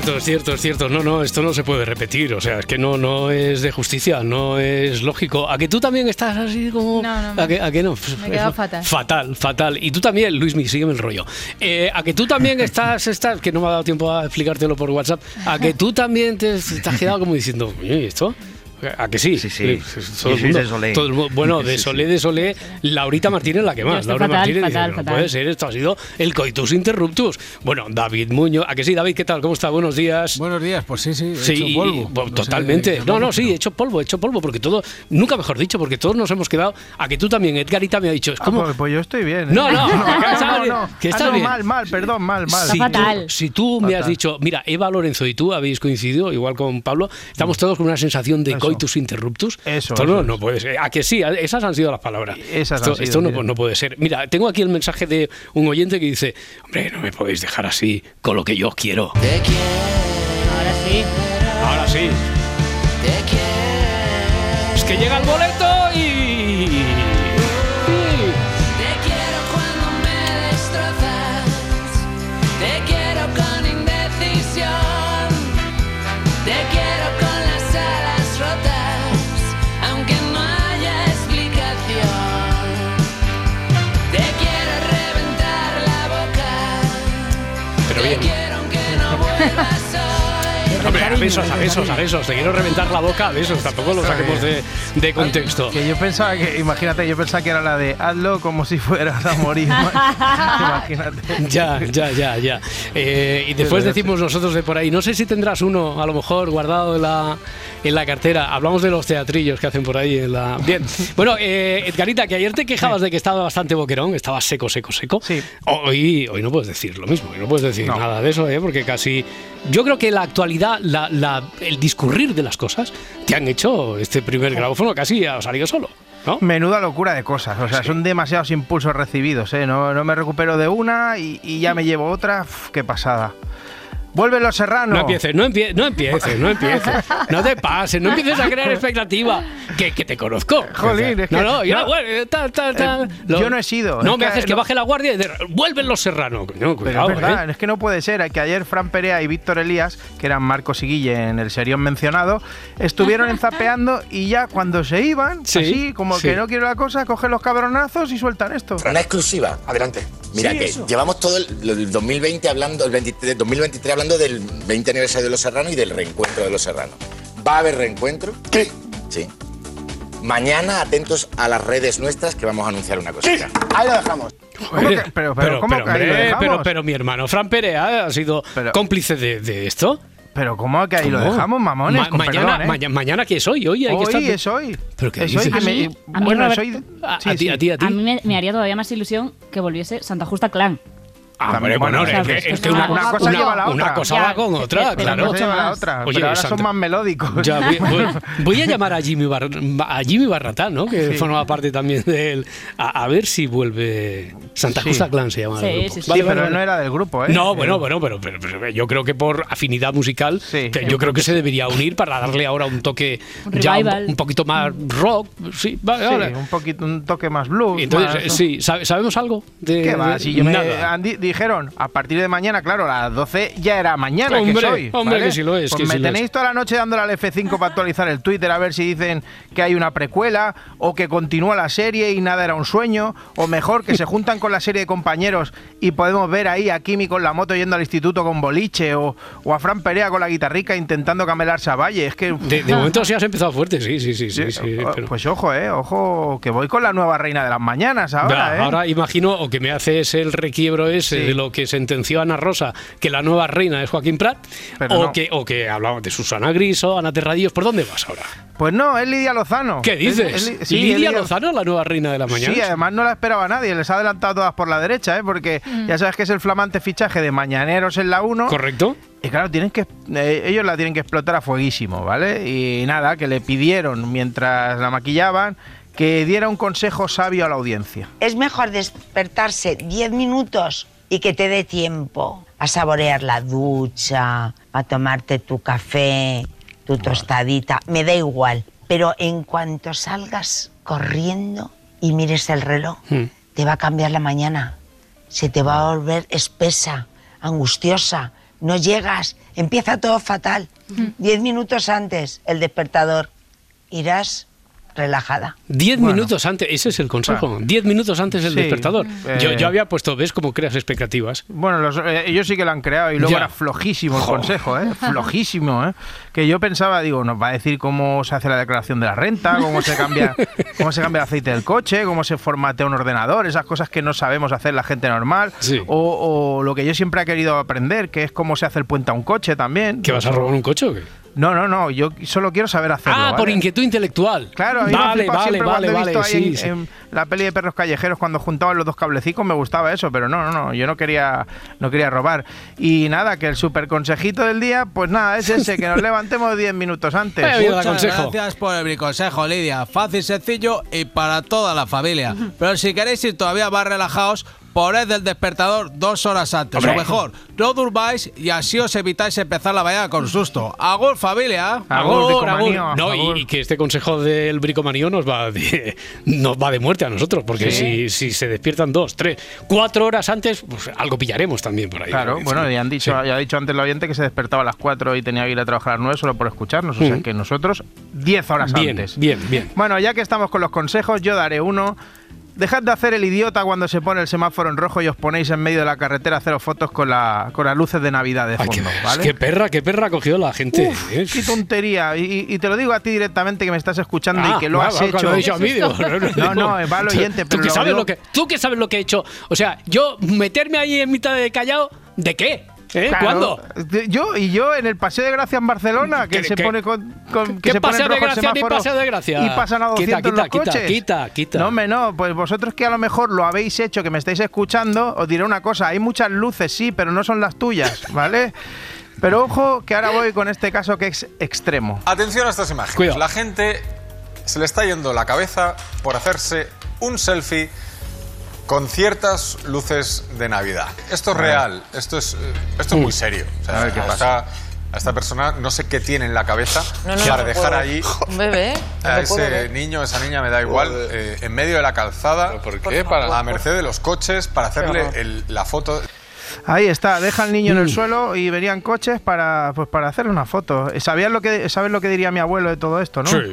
Cierto, es cierto, es cierto. No, no, esto no se puede repetir. O sea, es que no, no es de justicia, no es lógico. ¿A que tú también estás así como.? No, no, ¿A que, a que no? me he quedado fatal. Fatal, fatal. Y tú también, Luismi, sígueme el rollo. Eh, ¿A que tú también estás, estás, que no me ha dado tiempo a explicártelo por WhatsApp, a que tú también te, te has quedado como diciendo, "Oye, ¿y esto? ¿A que sí? Sí, sí. Todo el mundo- de Solé. todo el mu- bueno, de. Solé, de Solé, Laurita Martínez la que más. Laura fatal, Martínez dice, fatal, no fatal. puede ser, esto ha sido el coitus interruptus. Bueno, David Muñoz, ¿a que sí, David? ¿Qué tal? ¿Cómo está? Buenos días. Buenos días, pues sí, sí, he Sí, hecho polvo. bueno, No sé totalmente. no, no, sí, he hecho polvo, he hecho polvo, porque todo, nunca mejor dicho, porque todos nos hemos quedado. A que tú también, Edgarita me ha dicho, es Ah, como. pues, pues yo estoy bien. ¿eh? No, no, no, que está Ah, bien. mal, mal, perdón, mal, mal. Si Está tú, fatal. si tú me has Fatal. dicho, mira, Eva Lorenzo y tú habéis coincidido, igual con Pablo, estamos todos con una sensación de. Coitus interruptus. Eso, Esto no, eso, no puede ser. A que sí, esas han sido las palabras. Esas esto han sido, esto no, no puede ser. Mira, tengo aquí el mensaje de un oyente que dice, hombre, no me podéis dejar así con lo que yo quiero. Ahora sí. Ahora sí. Es que llega el boleto besos, a besos, a besos. Te quiero reventar la boca a besos. Tampoco lo saquemos de, de contexto. Que yo pensaba que, imagínate, yo pensaba que era la de hazlo como si fueras a morir. imagínate. Ya, ya, ya, ya. Eh, y después decimos nosotros de por ahí, no sé si tendrás uno, a lo mejor, guardado en la, en la cartera. Hablamos de los teatrillos que hacen por ahí en la... Bien. Bueno, eh, Edgarita, que ayer te quejabas de que estaba bastante boquerón, estaba seco, seco, seco. Sí. Hoy, hoy no puedes decir lo mismo, hoy no puedes decir No. nada de eso, ¿eh? porque casi... Yo creo que la actualidad, la, la- el discurrir de las cosas, te han hecho este primer grabófono casi ha salido solo, ¿no? Menuda locura de cosas, o sea, son demasiados impulsos recibidos, ¿eh? No, no me recupero de una y, y ya me llevo otra, Uf, qué pasada. Vuelve los serranos. No empieces, no, empie- no empieces, no empieces. No te pases, no empieces a crear expectativa. Que, que te conozco. Jolín, es que- No, no, yo, no. bueno, tal, tal, tal. Eh, yo no he sido, No es me que haces que baje la guardia y de- vuelven los serranos. Pero es verdad, ¿eh? es que no puede ser. Que ayer Fran Perea y Víctor Elías, que eran Marcos y Guille en el serión mencionado, estuvieron enzapeando y ya cuando se iban, Sí, así como sí. que no quiero la cosa, cogen los cabronazos y sueltan esto. Una exclusiva, adelante. Mira Sí, que eso. llevamos todo el, el 2020 hablando, el 23, 2023 hablando del 20 aniversario de Los Serranos y del reencuentro de Los Serranos. ¿Va a haber reencuentro? Sí. Sí. Mañana atentos a las redes nuestras que vamos a anunciar una cosita. Ahí lo dejamos. ¿Cómo que- pero- pero ¿cómo que ahí lo hombre, dejamos? pero, pero mi hermano Fran Perea ha sido Pero- cómplice de, de esto. Pero ¿cómo que ahí lo ¿Cómo? dejamos, mamones? Ma- Con mañana, perdón, ¿eh? maña- mañana que es hoy, hoy hay que estar. Hoy es hoy. ¿Pero qué es hoy dices? que A me- mí- a mí, bueno, Robert- es hoy- A, sí, a ti, a ti, a ti. A mí me, me haría todavía más ilusión que volviese Santa Justa Clan. Ah, hombre, Bueno, bueno, o sea, es que, es esto que es una, una cosa una- lleva a la una otra. cosa Ya, va con otra, pero claro. Una cosa lleva a la más. otra. Oye, pero ahora Santa- son más melódicos. Ya, voy, voy- voy a llamar a Jimmy, Bar- a Jimmy Barratán, ¿no? que Sí. forma parte también de él, a, a ver si vuelve. Santa Sí. Justa Clan se llama. Sí, el grupo. sí, sí. Sí, Vale, pero vale, él no era del grupo, ¿eh? No, bueno, bueno, pero, pero- pero yo creo que por afinidad musical, Sí. yo creo que se debería unir para darle ahora un toque Un ya un, poquito más rock. Sí, vale, Sí, vale. un poquito, un toque más blues. Entonces, más- eh, sí, ¿sabe- ¿sabemos algo? De, ¿Qué va? Si yo nada. Dijeron, a partir de mañana, claro, a las 12 ya era mañana, Hombre, que soy. hombre, ¿vale? que sí lo es, Pues que me sí tenéis es. toda la noche dándole al F5 para actualizar el Twitter a ver si dicen que hay una precuela o que continúa la serie y nada era un sueño, o mejor, que se juntan con la serie de compañeros y podemos ver ahí a Kimi con la moto yendo al instituto con boliche o, o a Fran Perea con la guitarrica intentando camelarse a Valle. Es que... De, de momento sí has empezado fuerte, sí, sí, sí. sí, Sí, pero- Pues ojo, eh, ojo, que voy con la nueva reina de las mañanas ahora, eh. Ahora imagino, o que me haces el requiebro ese Sí. de lo que sentenció Ana Rosa, que la nueva reina es Joaquín Prat, Pero o, no. que, o que hablamos de Susana Griso, Ana Terradillos. ¿Por dónde vas ahora? Pues no, es Lidia Lozano. ¿Qué Es- dices? es Li- sí, es ¿Lidia Lozano, la nueva reina de la mañana? Sí, además no la esperaba nadie, les ha adelantado todas por la derecha, ¿eh? porque ya sabes que es el flamante fichaje de Mañaneros en la 1. ¿Correcto? Y claro, tienen que, eh, ellos la tienen que explotar a fueguísimo, ¿vale? Y nada, que le pidieron mientras la maquillaban que diera un consejo sabio a la audiencia. Es mejor despertarse 10 minutos y que te dé tiempo a saborear la ducha, a tomarte tu café, tu tostadita, me da igual. Pero en cuanto salgas corriendo y mires el reloj, Mm. te va a cambiar la mañana. Se te va a volver espesa, angustiosa. No llegas, empieza todo fatal. Diez minutos antes, el despertador, irás relajada. Diez Bueno. minutos antes, ese es el consejo. Diez minutos antes del Sí, despertador. Yo, eh. yo había puesto, ¿ves cómo creas expectativas? Bueno, los- eh, ellos sí que lo han creado y luego Ya. era flojísimo el Jo. consejo, ¿eh? Flojísimo, ¿eh? Que yo pensaba, digo, nos va a decir cómo se hace la declaración de la renta, cómo se cambia, cómo se cambia el aceite del coche, cómo se formatea un ordenador, esas cosas que no sabemos hacer la gente normal. Sí. O, o lo que yo siempre he querido aprender, que es cómo se hace el puente a un coche también. ¿Que vas a robar un coche o qué? No, no, no, yo solo quiero saber hacerlo. Ah, por ¿vale? inquietud intelectual. Claro, a mí me ha vale, vale, siempre vale, cuando he vale. visto ahí sí, en, sí. en la peli de perros callejeros cuando juntaban los dos cablecicos me gustaba eso, pero no, no, no, yo no quería, no quería robar. Y nada, que el super consejito del día, pues nada, es ese, que nos levantemos 10 minutos antes. Muchas consejo. gracias por el briconsejo, Lidia. Fácil, sencillo y para toda la familia. Pero si queréis ir todavía más relajados, poned el despertador dos horas antes. Hombre. O mejor, no durmáis y así os evitáis empezar la mañana con susto. Agur, familia. Agur, Agur. No, agur. y, y que este consejo del bricomanío nos va de, nos va de muerte a nosotros, porque si, si se despiertan dos, tres, cuatro horas antes, pues algo pillaremos también por ahí. Claro, bueno, ya han dicho, Sí. ya ha dicho antes el oyente que se despertaba a las 4 y tenía que ir a trabajar a las 9 solo por escucharnos, o sea Ujú. que nosotros 10 horas Bien, antes. bien, bien. Bueno, ya que estamos con los consejos, yo daré uno. Dejad de hacer el idiota cuando se pone el semáforo en rojo y os ponéis en medio de la carretera a haceros fotos con, la, con las luces de Navidad de Ay, fondo, qué, ¿vale? qué perra, qué perra ha cogido la gente. Uf, ¿eh? qué tontería. Y, y te lo digo a ti directamente que me estás escuchando Ah, y que lo has hecho. he dicho a mí, digo, No, no, va al oyente, ¿Tú pero que, lo sabes digo- lo que, tú que sabes lo que he hecho. O sea, yo meterme ahí en mitad de callao, ¿de qué? ¿Eh? Claro, ¿Cuándo? Yo y yo en el Paseo de Gracia en Barcelona, que ¿Qué- se qué- pone con, con- que qué se pone Paseo de rojo el Gracia ni Paseo de Gracia? y pasan a 200 Quita, quita, los quita, coches. quita, quita. No, hombre, no, pues vosotros que a lo mejor lo habéis hecho, que me estáis escuchando, os diré una cosa, hay muchas luces, sí, pero no son las tuyas, ¿vale? Pero ojo, que ahora voy con este caso que es extremo. Atención a estas imágenes. Cuidado. La gente se le está yendo la cabeza por hacerse un selfie con ciertas luces de Navidad. Esto es real, esto es, eh, esto es muy serio. O sea, A ver qué pasa. esta- a esta persona no sé qué tiene en la cabeza No, no, para no dejar puedo. ahí Un bebé. a ese niño, esa niña, me da igual, eh, en medio de la calzada, ¿Por qué? Para- a merced de los coches, para hacerle el- la foto. Ahí está, deja al niño en el Mm. suelo y venían coches para, pues, para hacerle una foto. ¿Sabías lo que, ¿Sabes lo que diría mi abuelo de todo esto, no? Sí.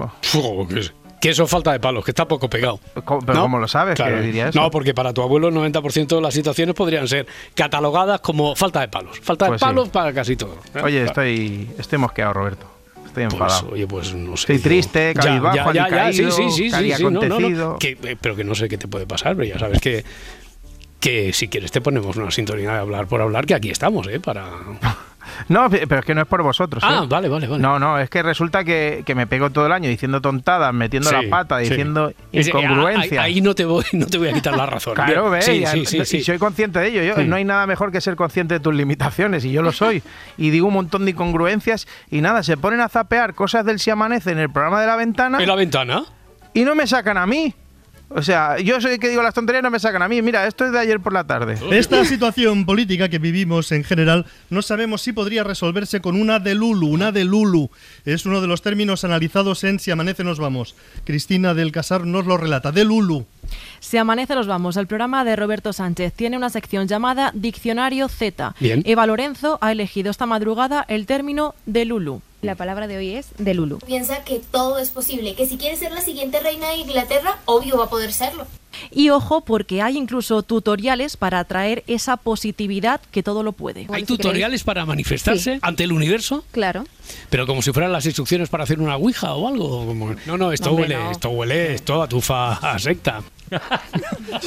Pues, que, eso es falta de palos, que está poco pegado. ¿cómo- pero ¿No? ¿cómo lo sabes Claro. que diría eso? No, porque para tu abuelo el 90% de las situaciones podrían ser catalogadas como falta de palos. Falta Pues de sí. palos para casi todo. ¿eh? Oye, Claro. estoy, estoy mosqueado, Roberto. Estoy Pues, enfadado. oye, pues no sé. Estoy yo- triste, cabizbajo, ya, ya, ya, alicaído, sí, sí, sí, sí, había sí, no, no, no. acontecido. Que- pero que no sé qué te puede pasar, pero ya sabes que que si quieres te ponemos una sintonía de hablar por hablar, que aquí estamos, ¿eh? Para... No, pero es que no es por vosotros. Ah, ¿eh? vale, vale, vale. No, no, es que resulta que, que me pego todo el año diciendo tontadas, metiendo Sí, la pata, sí. diciendo Es- incongruencias. Ahí, ahí no, te voy, no te voy a quitar la razón. Claro, Bien. ve, Sí, ya- sí, sí, y sí. soy consciente de ello. Yo. No hay nada mejor que ser consciente de tus limitaciones, y yo lo soy. y digo un montón de incongruencias, y nada, se ponen a zapear cosas del Si Amanece en el programa de la ventana, ¿En la ventana? y no me sacan a mí. O sea, yo soy el que digo las tonterías, no me sacan a mí. Mira, esto es de ayer por la tarde. Esta situación política que vivimos en general no sabemos si podría resolverse con una de Lulu. Una de Lulu es uno de los términos analizados en Si amanece nos vamos. Cristina del Casar nos lo relata. De Lulu. Si amanece nos vamos. El programa de Roberto Sánchez tiene una sección llamada Diccionario Z. Bien. Eva Lorenzo ha elegido esta madrugada el término de Lulu. La palabra de hoy es de Lulu. Piensa que todo es posible, que si quiere ser la siguiente reina de Inglaterra, obvio va a poder serlo. Y ojo, porque hay incluso tutoriales para atraer esa positividad que todo lo puede. ¿Hay tutoriales para manifestarse Sí. ante el universo? Claro. Pero como si fueran las instrucciones para hacer una ouija o algo. como- No, no, esto hombre, huele, no. esto huele, esto atufa a secta.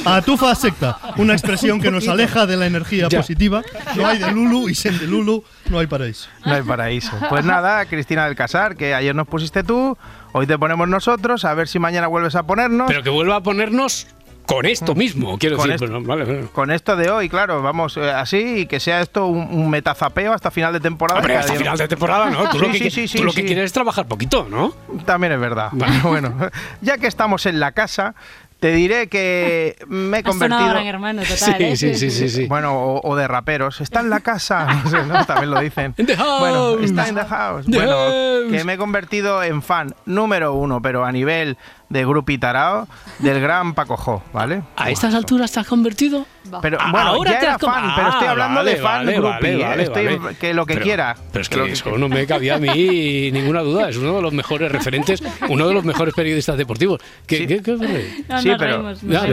Atufa secta, una expresión que nos aleja de la energía Ya. positiva. No hay de Lulu y sin de Lulu no hay paraíso. No hay paraíso. Pues nada, Cristina del Casar, que ayer nos pusiste tú, hoy te ponemos nosotros, a ver si mañana vuelves a ponernos. Pero que vuelva a ponernos con esto mismo, quiero Con decir. esto. bueno, vale, vale. Con esto de hoy, claro, vamos eh, así y que sea esto un, un metazapeo hasta final de temporada. Hombre, hasta final de temporada, ¿no? Tú, lo, Sí, que, sí, sí, tú lo sí. que quieres es trabajar poquito, ¿no? También es verdad. bueno, ya que estamos en la casa, te diré que me he convertido. Gran Hermano, total, ¿eh? Sí, sí, sí, sí. Bueno, o, o de raperos. Está en la casa. No sé, ¿no? También lo dicen. In the house. Bueno, está en the house. The bueno, house. que me he convertido en fan número uno, pero a nivel de grupo Tarao, del gran Paco Jo, ¿vale? ¿A estas alturas te has convertido? Pero A- bueno, ahora ya te era has fan, pero estoy Ah, hablando vale, de fan vale, groupie, vale, ¿eh? vale, Estoy- vale. que lo que Pero- quiera. Pero es Que que lo que eso no me cabía a mí ninguna duda. Es uno de los mejores referentes, uno de los mejores periodistas deportivos. ¿Qué, qué, qué ocurre? No, Sí, nos pero- reímos, nos Ya, de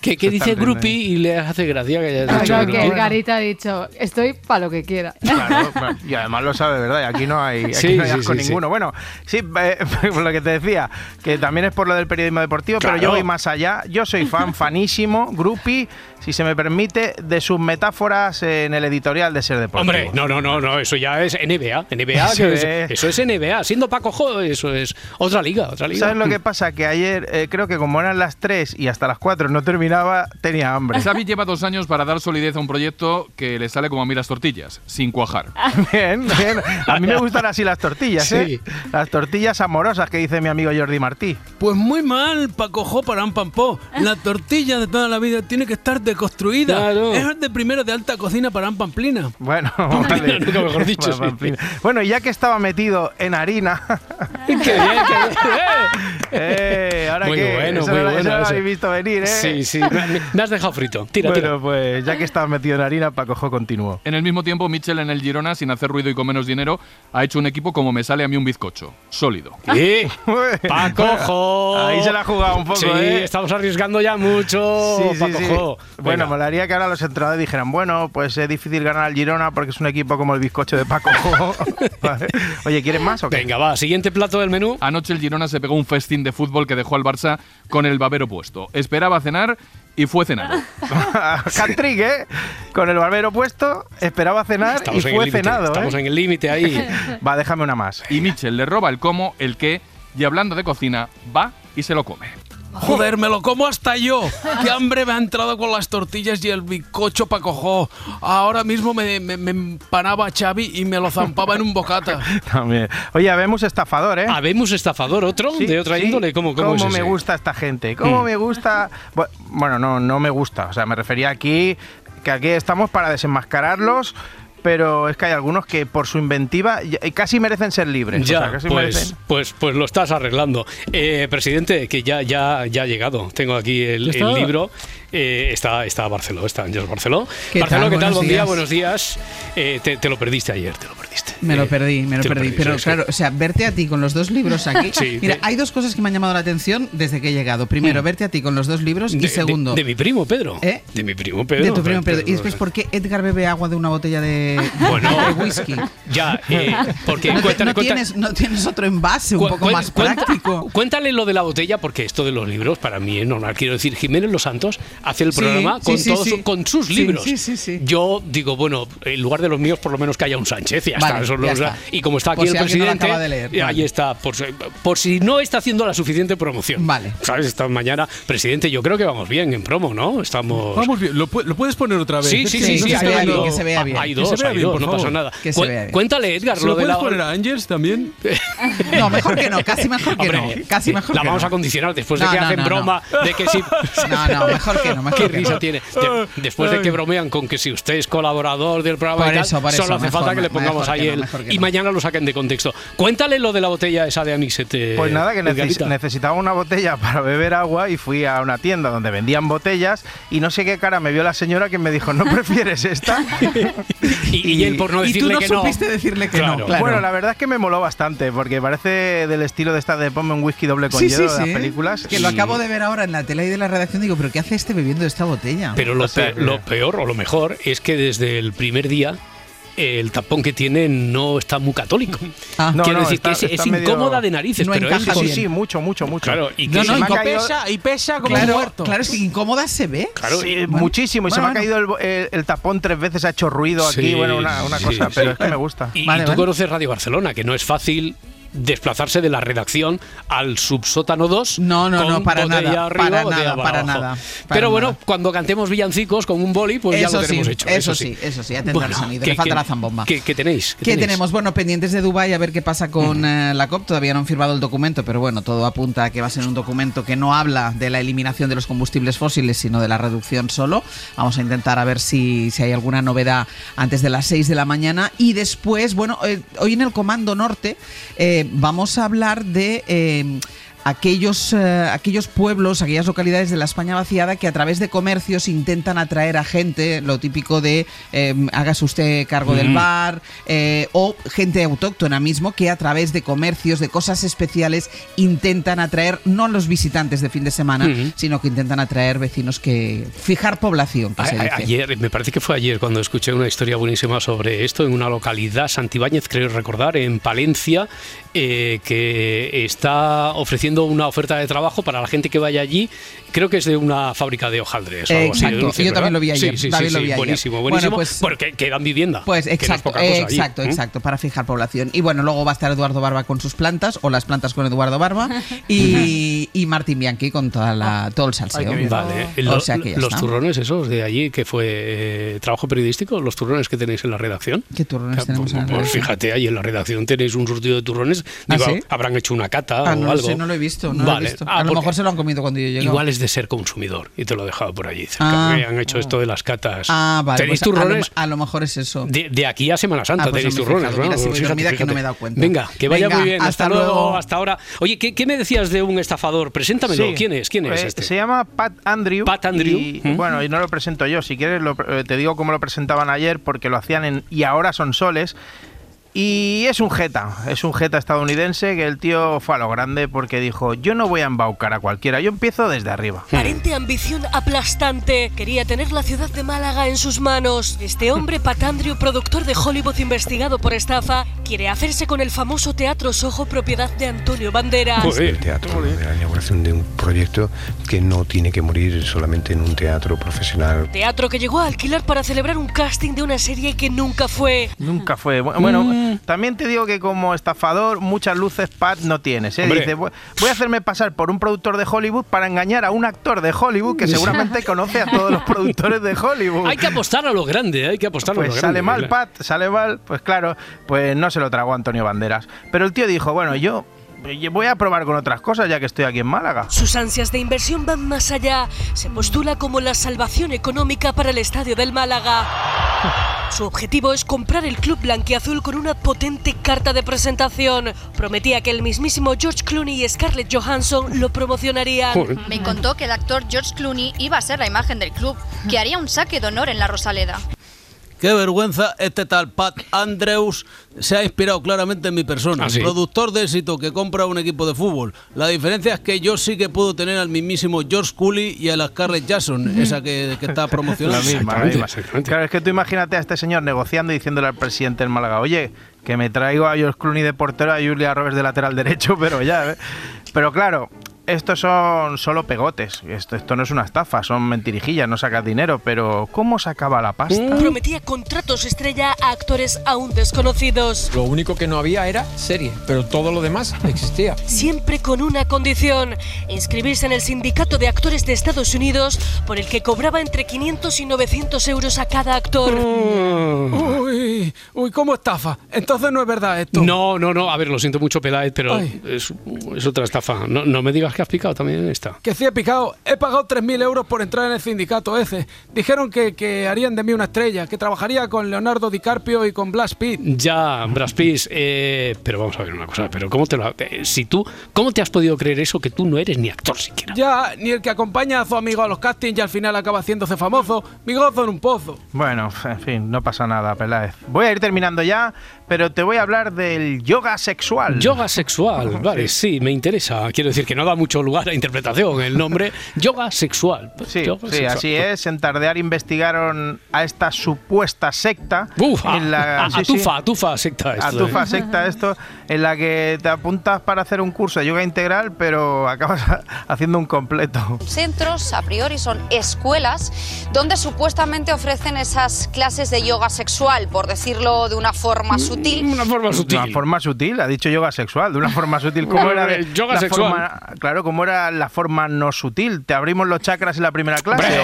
que, dice groupie entendiendo. y le hace gracia que hayas Claro, dicho que el Garita ha dicho, estoy para lo que quiera. Claro, y además lo sabe, ¿verdad? Y aquí no hay, aquí Sí, no hay sí, asco sí, sí. ninguno. Bueno, sí, eh, por lo que te decía, que también es por lo del periodismo deportivo, pero yo voy más allá. Yo soy fan, fanísimo, groupie, si se me permite, de sus metáforas en el editorial de Ser Deportivo. Hombre, no, no, no, no, eso ya es NBA. NBA, Eso que es- es. eso es NBA. Siendo Paco Jo, eso es otra liga, otra liga. ¿Sabes lo que pasa? Que ayer, eh, creo que como eran las 3 y hasta las 4 no terminaba, tenía hambre. Xavi lleva dos años para dar solidez a un proyecto que le sale como a mí las tortillas, sin cuajar. Bien, bien. A mí me gustan así las tortillas, Sí. ¿eh? Las tortillas amorosas que dice mi amigo Jordi Martí. Pues muy mal, Paco Jo para un pampó. La tortilla de toda la vida tiene que estar deconstruida. Claro. Es de primero de alta cocina para un pamplina. Bueno, vale. nunca mejor dicho, Bueno, sí. Pamplina. Bueno, y ya que estaba metido en harina. Qué bien, qué bien. eh, ahora Muy que bueno, eso muy no, eso bueno no lo eso. habéis visto venir, ¿eh? Sí, sí, me, me has dejado frito. Tira, tira. Bueno, pues ya que estaba metido en harina, Paco Jo continuó. En el mismo tiempo, Mitchell en el Girona, sin hacer ruido y con menos dinero, ha hecho un equipo como me sale a mí un bizcocho, sólido. Sí, Paco Bueno, Jo. Ahí se la ha jugado un poco, Sí, ¿eh? estamos arriesgando ya mucho. Sí, sí, Paco sí. Jo. Bueno, Venga. molaría que ahora los entrenadores dijeran, bueno, pues es difícil ganar al Girona porque es un equipo como el bizcocho de Paco. Vale. Oye, ¿quieres más o qué? Venga, va, siguiente plato del menú. Anoche el Girona se pegó un festín de fútbol que dejó al Barça con el babero puesto. Esperaba cenar y fue cenado. Hat-trick, ¿eh? Con el barbero puesto, esperaba cenar Estamos y fue cenado, Estamos ¿eh? en el límite ahí. Va, déjame una más. Y Mitchell le roba el cómo, el qué, y hablando de cocina, va y se lo come. Joder, me lo como hasta yo. Qué hambre me ha entrado con las tortillas y el bizcocho Paco Jo. Ahora mismo me, me, me empanaba Xavi y me lo zampaba en un bocata. También. Oye, habemos estafador, ¿eh? Habemos estafador otro, Sí, de otra sí. índole. ¿Cómo, cómo, es me gusta esta gente? ¿Cómo Mm. me gusta? Bu- Bueno, no, no me gusta. O sea, me refería aquí que aquí estamos para desenmascararlos. Pero es que hay algunos que por su inventiva ya- casi merecen ser libres. O Ya, sea, casi pues, merecen- pues, pues lo estás arreglando. Eh, presidente, que ya, ya, ya ha llegado. Tengo aquí el, libro. Eh, está, está Barceló, está Ángel Barceló. ¿Qué Barceló, tal? ¿qué tal? Buenos Buen día, días. buenos días. Eh, te, te lo perdiste ayer, te lo perdiste. Me lo Eh, perdí, me lo perdí. Pero sí. claro, o sea, verte a ti con los dos libros aquí. Sí, Mira, de- hay dos cosas que me han llamado la atención desde que he llegado. Primero, Mm. verte a ti con los dos libros. De- y segundo, De, mi primo Pedro. ¿Eh? De mi primo Pedro. de tu primo Pedro. Y después, ¿por qué Edgar bebe agua de una botella de, Bueno, whisky? Ya, eh, porque no, cuéntale, no cuéntale- tienes, no tienes otro envase un poco más práctico. Cuéntale lo de la botella, porque esto de los libros para mí es normal. Quiero decir, Jiménez Los Santos hace el programa con, todos con sus libros. sí, sí, sí. Yo digo, bueno, en lugar de los míos, por lo menos que haya un Sánchez y ya Vale, está. Eso ya los- está. Y como está aquí Por el si no presidente, acaba de leer, ahí vale. está. Por si, por si no está haciendo la suficiente promoción. Vale. ¿Sabes? Esta mañana, presidente, yo creo que vamos bien en promo, ¿no? Estamos. Vamos bien, ¿lo, pu- lo puedes poner otra vez? Sí, sí, Sí, sí, que sí, se hay vea bien, dos, que se vea bien. Hay dos, hay bien, dos, por no favor. pasa nada. Que se Cu- vea bien. Cuéntale, Edgar, ¿Se lo lo de puedes la. poner a Angels también? No, mejor que no, casi mejor que Hombre, no. Casi mejor la que vamos no. a condicionar después de que hacen broma de que si. No, no, mejor que no, mejor Qué risa tiene. De- después de que bromean con que si usted es colaborador del programa solo hace falta que le pongamos no, y no. mañana lo saquen de contexto. Cuéntale lo de la botella esa de Anisete. Pues nada, que neces- necesitaba una botella para beber agua y fui a una tienda donde vendían botellas y no sé qué cara me vio la señora que me dijo, ¿no prefieres esta? Y, y él por no Y tú decirle no que no. supiste decirle que Claro. no. Claro. Bueno, la verdad es que me moló bastante porque parece del estilo de esta de ponme un whisky doble con Sí, hielo sí, de sí. las películas. Que lo acabo de ver ahora en la tele y de la redacción. Digo, ¿pero qué hace este bebiendo esta botella? Pero lo, O sea pe- lo peor o lo mejor es que desde el primer día el tapón que tiene no está muy católico. Ah. No, Quiero no, decir está- que es, es está medio- incómoda de narices, No pero es encaja con- Sí, sí, mucho, mucho, mucho. Claro, y que No, se no, me y ha co- caído- Pesa, y pesa como Claro, muerto. claro, es que incómoda se ve. Claro, Sí, Bueno, muchísimo. Y se bueno, me ha caído el, el- el tapón tres veces, ha hecho ruido aquí. Bueno, una, una sí, cosa, sí. pero es que me gusta. Y, tú vale. conoces Radio Barcelona, que no es fácil desplazarse de la redacción al subsótano 2. No, no, no, para nada, arriba, para nada, para nada, para Pero bueno, nada. cuando cantemos villancicos con un boli, pues ya lo tenemos sí, hecho. eso sí, eso sí, ya tendrá el sonido, le falta la zambomba. ¿Qué, qué tenéis? ¿Qué tenemos? Bueno, pendientes de Dubái a ver qué pasa con eh, la COP. Todavía no han firmado el documento, pero bueno, todo apunta a que va a ser un documento que no habla de la eliminación de los combustibles fósiles, sino de la reducción solo. Vamos a intentar a ver si, si hay alguna novedad antes de las 6 de la mañana. Y después, bueno, eh, hoy en el Comando Norte eh, vamos a hablar de... Aquellos, eh, aquellos pueblos, aquellas localidades de la España vaciada que a través de comercios intentan atraer a gente, lo típico de eh, hágase usted cargo del bar, eh, o gente autóctona mismo que a través de comercios, de cosas especiales, intentan atraer no los visitantes de fin de semana, sino que intentan atraer vecinos que. fijar población, que A- se a- dice. Ayer, me parece que fue ayer cuando escuché una historia buenísima sobre esto en una localidad, Santibáñez, creo recordar, en Palencia, eh, que está ofreciendo una oferta de trabajo para la gente que vaya allí. Creo que es de una fábrica de hojaldres o algo así, de Exacto, dulces, yo también lo vi ayer, Sí, sí, sí, lo vi ayer. buenísimo, Bueno, buenísimo. pues- porque que dan vivienda. Pues que no es exacto, poca cosa allí, exacto, ¿eh? exacto, para fijar población. Y bueno, luego va a estar Eduardo Barba con sus plantas, o las plantas con Eduardo Barba, y, y Martín Bianchi con toda la, todo el salseo. Vale, O Lo- sea que ya los está. turrones esos de allí, que fue eh, trabajo periodístico, los turrones que tenéis en la redacción. ¿Qué turrones Ah, tenemos en la pues, redacción? fíjate, ahí en la redacción tenéis un surtido de turrones. ¿Ah, Digo, habrán hecho una cata Ah, o no algo. sé, no lo he visto. No lo he Vale. visto. Ah, a lo mejor se lo han comido cuando yo llego. Igual es de ser consumidor y te lo he dejado por allí cerca. Ah. han hecho esto de las catas. Ah, vale. ¿Tenéis pues a lo- turrones? A, lo, mejor es eso. De, de aquí a Semana Santa Ah, pues tenéis turrones, fijado. ¿no? Mira, si Fíjate, que no me he dado cuenta. Venga, que vaya Venga, muy bien. Hasta, hasta luego, luego. hasta ahora. Oye, ¿qué, qué me decías de un estafador? Preséntamelo. Sí. ¿Quién es? ¿Quién es Eh, este? Se llama Pat Andrew. Pat Andrew. Y, ¿Mm? Bueno, y no lo presento yo. Si quieres, lo- eh, te digo cómo lo presentaban ayer, porque lo hacían en Y ahora son soles. Y es un jeta, es un jeta estadounidense que el tío fue a lo grande porque dijo, yo no voy a embaucar a cualquiera, yo empiezo desde arriba. Aparente ambición aplastante. Quería tener la ciudad de Málaga en sus manos. Este hombre, Patandrio, productor de Hollywood investigado por estafa, quiere hacerse con el famoso Teatro Soho, propiedad de Antonio Banderas. El teatro, la inauguración de un proyecto que no tiene que morir solamente en un teatro profesional. Teatro que llegó a alquilar para celebrar un casting de una serie que nunca fue. Nunca fue. Bu- Bueno, Mm. También te digo que como estafador muchas luces Pat no tienes. ¿eh? Dice, voy a hacerme pasar por un productor de Hollywood para engañar a un actor de Hollywood que seguramente conoce a todos los productores de Hollywood. Hay que apostar a lo grande, hay que apostar a Pues lo grande. sale mal, claro. Pat, sale mal. Pues claro, pues no se lo tragó Antonio Banderas. Pero el tío dijo, bueno, yo voy a probar con otras cosas ya que estoy aquí en Málaga. Sus ansias de inversión van más allá. Se postula como la salvación económica para el estadio del Málaga. Su objetivo es comprar el club blanquiazul con una potente carta de presentación. Prometía que el mismísimo George Clooney y Scarlett Johansson lo promocionarían. Me contó que el actor George Clooney iba a ser la imagen del club, que haría un saque de honor en la Rosaleda. Qué vergüenza, este tal Pat Andrews se ha inspirado claramente en mi persona. ¿Ah, sí? Productor de éxito que compra un equipo de fútbol. La diferencia es que yo sí que puedo tener al mismísimo George Cooley y a la Scarlett Jackson, esa que, que está La promocionando. misma, la misma. Claro, es que tú imagínate a este señor negociando y diciéndole al presidente del Málaga, oye, que me traigo a George Clooney de portero, a Julia Roberts de lateral derecho, pero ya, ¿eh? Pero claro, estos son solo pegotes. Esto, esto no es una estafa, son mentirijillas, no sacas dinero, pero ¿cómo sacaba la pasta? Prometía contratos estrella a actores aún desconocidos. Lo único que no había era serie, pero todo lo demás existía. Siempre con una condición, inscribirse en el sindicato de actores de Estados Unidos, por el que cobraba entre 500 y 900 euros a cada actor. Uy, uy, ¿cómo estafa? Entonces no es verdad esto. No, no, no. A ver, lo siento mucho, Peláez, pero es, es otra estafa. No, no me digas que has picado también en esta. Que sí he picado. He pagado 3.000 euros por entrar en el sindicato ese. Dijeron que, que harían de mí una estrella, que trabajaría con Leonardo DiCaprio y con Blas Pitt. Ya, Brad Pitt, eh, pero vamos a ver una cosa. Pero cómo te lo, eh, si tú, cómo te has podido creer eso que tú no eres ni actor siquiera? Ya, ni el que acompaña a su amigo a los castings y al final acaba haciéndose famoso. Mi gozo en un pozo. Bueno, en fin, no pasa nada, Peláez. Voy a ir terminando ya, pero te voy a hablar del yoga sexual. Yoga sexual, vale, sí, me interesa. Quiero decir que no da mucho mucho lugar a interpretación. El nombre yoga sexual. Sí, Yoga sí, sexual. así es. En Tardear investigaron a esta supuesta secta. Uf, a- en la- a- sí, sí. atufa, atufa secta esto, Atufa eh. secta esto, en la que te apuntas para hacer un curso de yoga integral, pero acabas haciendo un completo. Centros, a priori, son escuelas donde supuestamente ofrecen esas clases de yoga sexual, por decirlo de una forma sutil. Una forma De una forma sutil, ha dicho yoga sexual, de una forma sutil. ¿Cómo era de- yoga sexual. forma- claro, ¿cómo era la forma no sutil? ¿Te abrimos los chakras en la primera clase?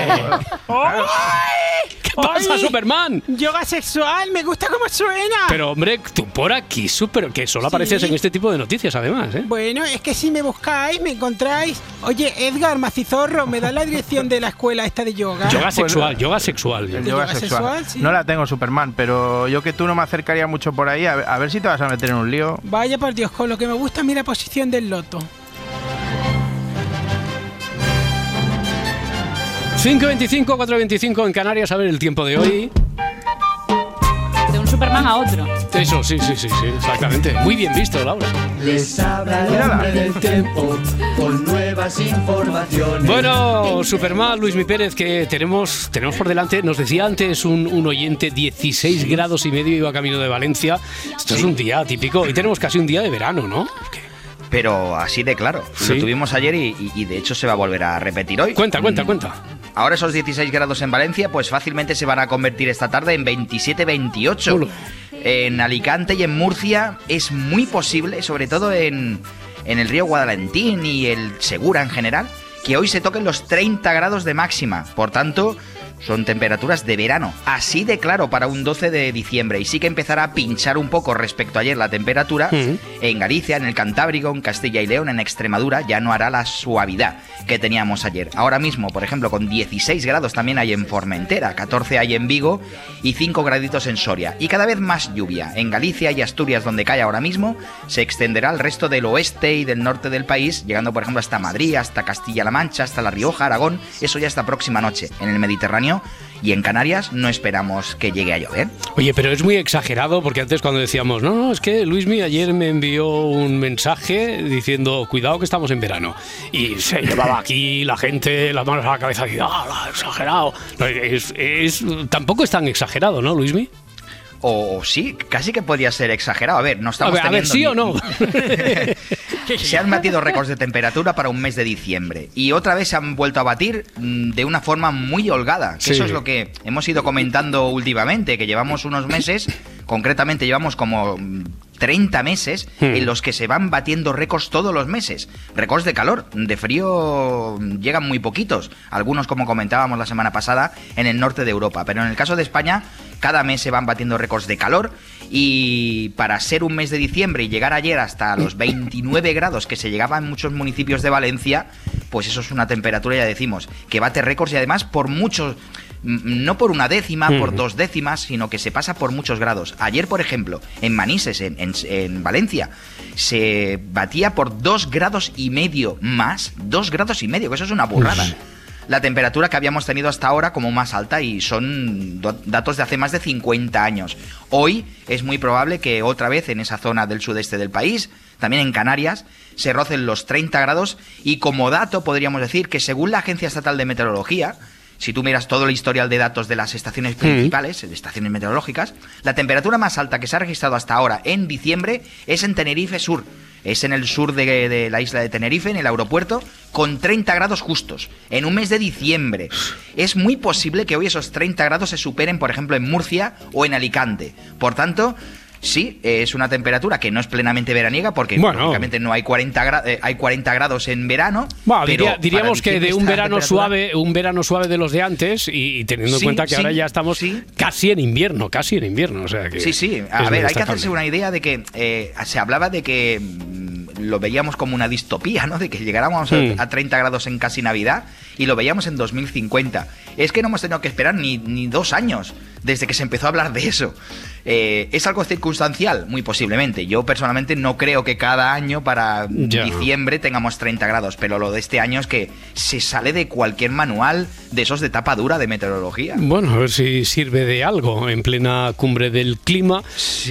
¿Qué pasa, Superman? Yoga sexual, me gusta cómo suena. Pero hombre, tú por aquí, súper, que solo apareces en este tipo de noticias además, ¿eh? Bueno, es que si me buscáis, me encontráis. Oye, Edgar Macizorro, ¿me da la dirección de la escuela esta de yoga? Yoga sexual, yoga sexual. El ¿De yoga yoga sexual. sexual? Sí. No la tengo, Superman, pero yo que tú no me acercaría mucho por ahí, a ver, a ver si te vas a meter en un lío. Vaya por Dios, con lo que me gusta a mí la posición del loto. 5.25, 4.25 en Canarias, a ver el tiempo de hoy. De un Superman a otro. Eso, sí, sí, sí, sí, exactamente. Muy bien visto, Laura. Les habla el hombre del tiempo con nuevas informaciones. Bueno, Superman, Luis Mi Pérez, que tenemos, tenemos por delante, nos decía antes un, un oyente, 16 grados y medio iba camino de Valencia. Esto es un día típico y tenemos casi un día de verano, ¿no? Pero así de claro. Sí. Lo tuvimos ayer y, y- y de hecho se va a volver a repetir hoy. Cuenta, cuenta, Mm, cuenta. Ahora esos 16 grados en Valencia, pues fácilmente se van a convertir esta tarde en 27-28. En Alicante y en Murcia es muy posible, sobre todo en, en el río Guadalentín y el Segura en general, que hoy se toquen los 30 grados de máxima. Por tanto, son temperaturas de verano. Así de claro para un 12 de diciembre. Y sí que empezará a pinchar un poco respecto a ayer la temperatura. En Galicia, en el Cantábrico, en Castilla y León, en Extremadura, ya no hará la suavidad que teníamos ayer. Ahora mismo, por ejemplo, con 16 grados también hay en Formentera, 14 hay en Vigo y 5 graditos en Soria. Y cada vez más lluvia. En Galicia y Asturias, donde cae ahora mismo, se extenderá al resto del oeste y del norte del país, llegando, por ejemplo, hasta Madrid, hasta Castilla-La Mancha, hasta La Rioja, Aragón. Eso ya esta próxima noche. En el Mediterráneo y en Canarias no esperamos que llegue a llover. Oye, pero es muy exagerado porque antes cuando decíamos, no, no, es que Luismi ayer me envió un mensaje diciendo, cuidado que estamos en verano. Y se llevaba aquí la gente las manos a la cabeza y, ah, exagerado. No, es, es- tampoco es tan exagerado, ¿no, Luismi? O sí, casi que podría ser exagerado. A ver, no estamos A ver, a ver, ¿sí ni- o no? Se han batido récords de temperatura para un mes de diciembre y otra vez se han vuelto a batir mm, de una forma muy holgada. Que Sí. Eso es lo que hemos ido comentando últimamente, que llevamos unos meses, concretamente llevamos como mm, 30 meses Hmm. en los que se van batiendo récords todos los meses. Récords de calor, de frío llegan muy poquitos. Algunos, como comentábamos la semana pasada, en el norte de Europa. Pero en el caso de España, cada mes se van batiendo récords de calor y para ser un mes de diciembre y llegar ayer hasta los 29 grados que se llegaba en muchos municipios de Valencia, pues eso es una temperatura, ya decimos, que bate récords y además por muchos, m- no por una décima, por Ujú. dos décimas, sino que se pasa por muchos grados. Ayer, por ejemplo, en Manises, en, en- en Valencia, se batía por dos grados y medio más, dos grados y medio, que eso es una burrada la temperatura que habíamos tenido hasta ahora como más alta y son datos de hace más de 50 años. Hoy es muy probable que otra vez en esa zona del sudeste del país, también en Canarias, se rocen los 30 grados y como dato podríamos decir que según la Agencia Estatal de Meteorología, si tú miras todo el historial de datos de las estaciones principales, de estaciones meteorológicas, la temperatura más alta que se ha registrado hasta ahora en diciembre es en Tenerife Sur. Es en el sur de, la isla de Tenerife, en el aeropuerto, con 30 grados justos, en un mes de diciembre. Es muy posible que hoy esos 30 grados se superen, por ejemplo, en Murcia o en Alicante. Por tanto, sí, es una temperatura que no es plenamente veraniega, porque Bueno. lógicamente no hay 40, gra- eh, hay 40 grados en verano. Bueno, pero diría- diríamos que de un verano suave, un verano suave de los de antes y, y teniendo Sí, en cuenta que sí, ahora ya estamos casi en invierno, casi en invierno, o sea que Sí, sí. A ver, hay que hacerse una idea de que eh, se hablaba de que mm, lo veíamos como una distopía, ¿no? De que llegáramos a- Mm. a, 30 grados en casi Navidad y lo veíamos en 2050. Es que no hemos tenido que esperar ni, ni dos años desde que se empezó a hablar de eso. Eh, ¿Es algo circunstancial? Muy posiblemente. Yo personalmente no creo que cada año para Ya. diciembre tengamos 30 grados, pero lo de este año es que se sale de cualquier manual de esos de tapa dura de meteorología. Bueno, a ver si sirve de algo en plena cumbre del clima,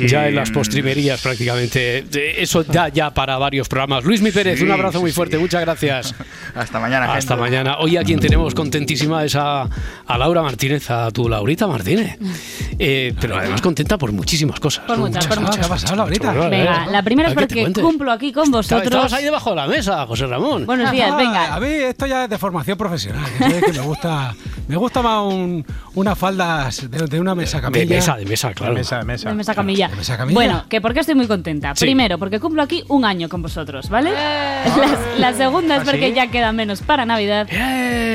ya en las postrimerías prácticamente. Eso da ya para varios programas. Luis Mi Pérez, Sí, un abrazo sí, muy sí. fuerte, muchas gracias. Hasta mañana. Hasta gente. mañana. Hoy a quien tenemos contentísima es a, a Laura Martínez, a tu Laurita Martínez. Eh, pero además contenta por muchísimas cosas. Por muchas, por muchas. ¿Qué ha pasado, Laurita? Venga, la primera es porque cumplo aquí con vosotros. Estabas ahí debajo de la mesa, José Ramón. Buenos días, venga. A mí esto ya es de formación profesional. que me gusta, me gusta más un, unas faldas de, de una mesa camilla. De mesa, de mesa, claro. De mesa, de mesa. De mesa camilla. De mesa camilla. Bueno, que porque estoy muy contenta. Sí. Primero, porque cumplo aquí un año con vosotros, ¿vale? La, la segunda es ¿Ah, porque sí? ya queda menos para Navidad.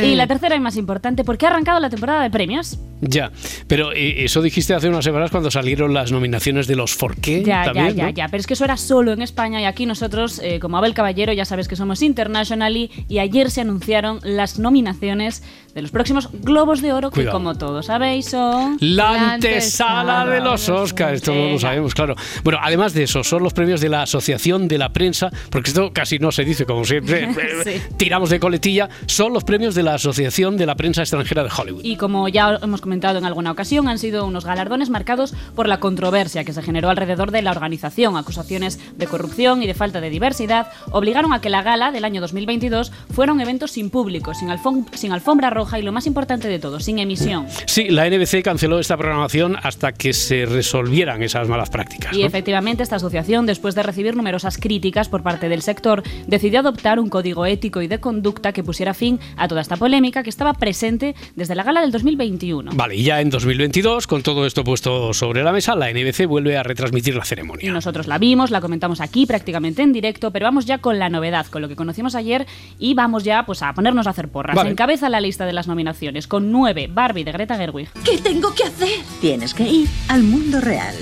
Y la tercera y más importante, porque ha arrancado la temporada de premios. Ya, pero eh, eso dijiste hace unas semanas cuando salieron las nominaciones de los Forqué. Ya, también, ya, ya, ¿no? ya. Pero es que eso era solo en España y aquí nosotros, eh, como Abel Caballero, ya sabes que somos internationally y ayer se anunciaron las nominaciones de los próximos Globos de Oro, que Cuidado. como todos sabéis son... La antesala de los Oscars, esto no lo sabemos, claro. Bueno, además de eso, son los premios de la Asociación de la Prensa, porque esto casi no se dice, como siempre, Sí. tiramos de coletilla, son los premios de la Asociación de la Prensa Extranjera de Hollywood. Y como ya hemos comentado en alguna ocasión, han sido unos galardones marcados por la controversia que se generó alrededor de la organización. Acusaciones de corrupción y de falta de diversidad obligaron a que la gala del año 2022 fuera un evento sin público, sin, alfom- sin alfombra roja y lo más importante de todo, sin emisión. Sí, la NBC canceló esta programación hasta que se resolvieran esas malas prácticas. Y efectivamente esta asociación, después de recibir numerosas críticas por parte del sector, decidió adoptar un código ético y de conducta que pusiera fin a toda esta polémica que estaba presente desde la gala del 2021. Vale, y ya en 2022, con todo esto puesto sobre la mesa, la NBC vuelve a retransmitir la ceremonia. Y nosotros la vimos, la comentamos aquí prácticamente en directo, pero vamos ya con la novedad, con lo que conocimos ayer y vamos ya pues a ponernos a hacer porras. Vale. Encabeza la lista de las nominaciones con nueve Barbie de Greta Gerwig. ¿Qué tengo que hacer? Tienes que ir al mundo real.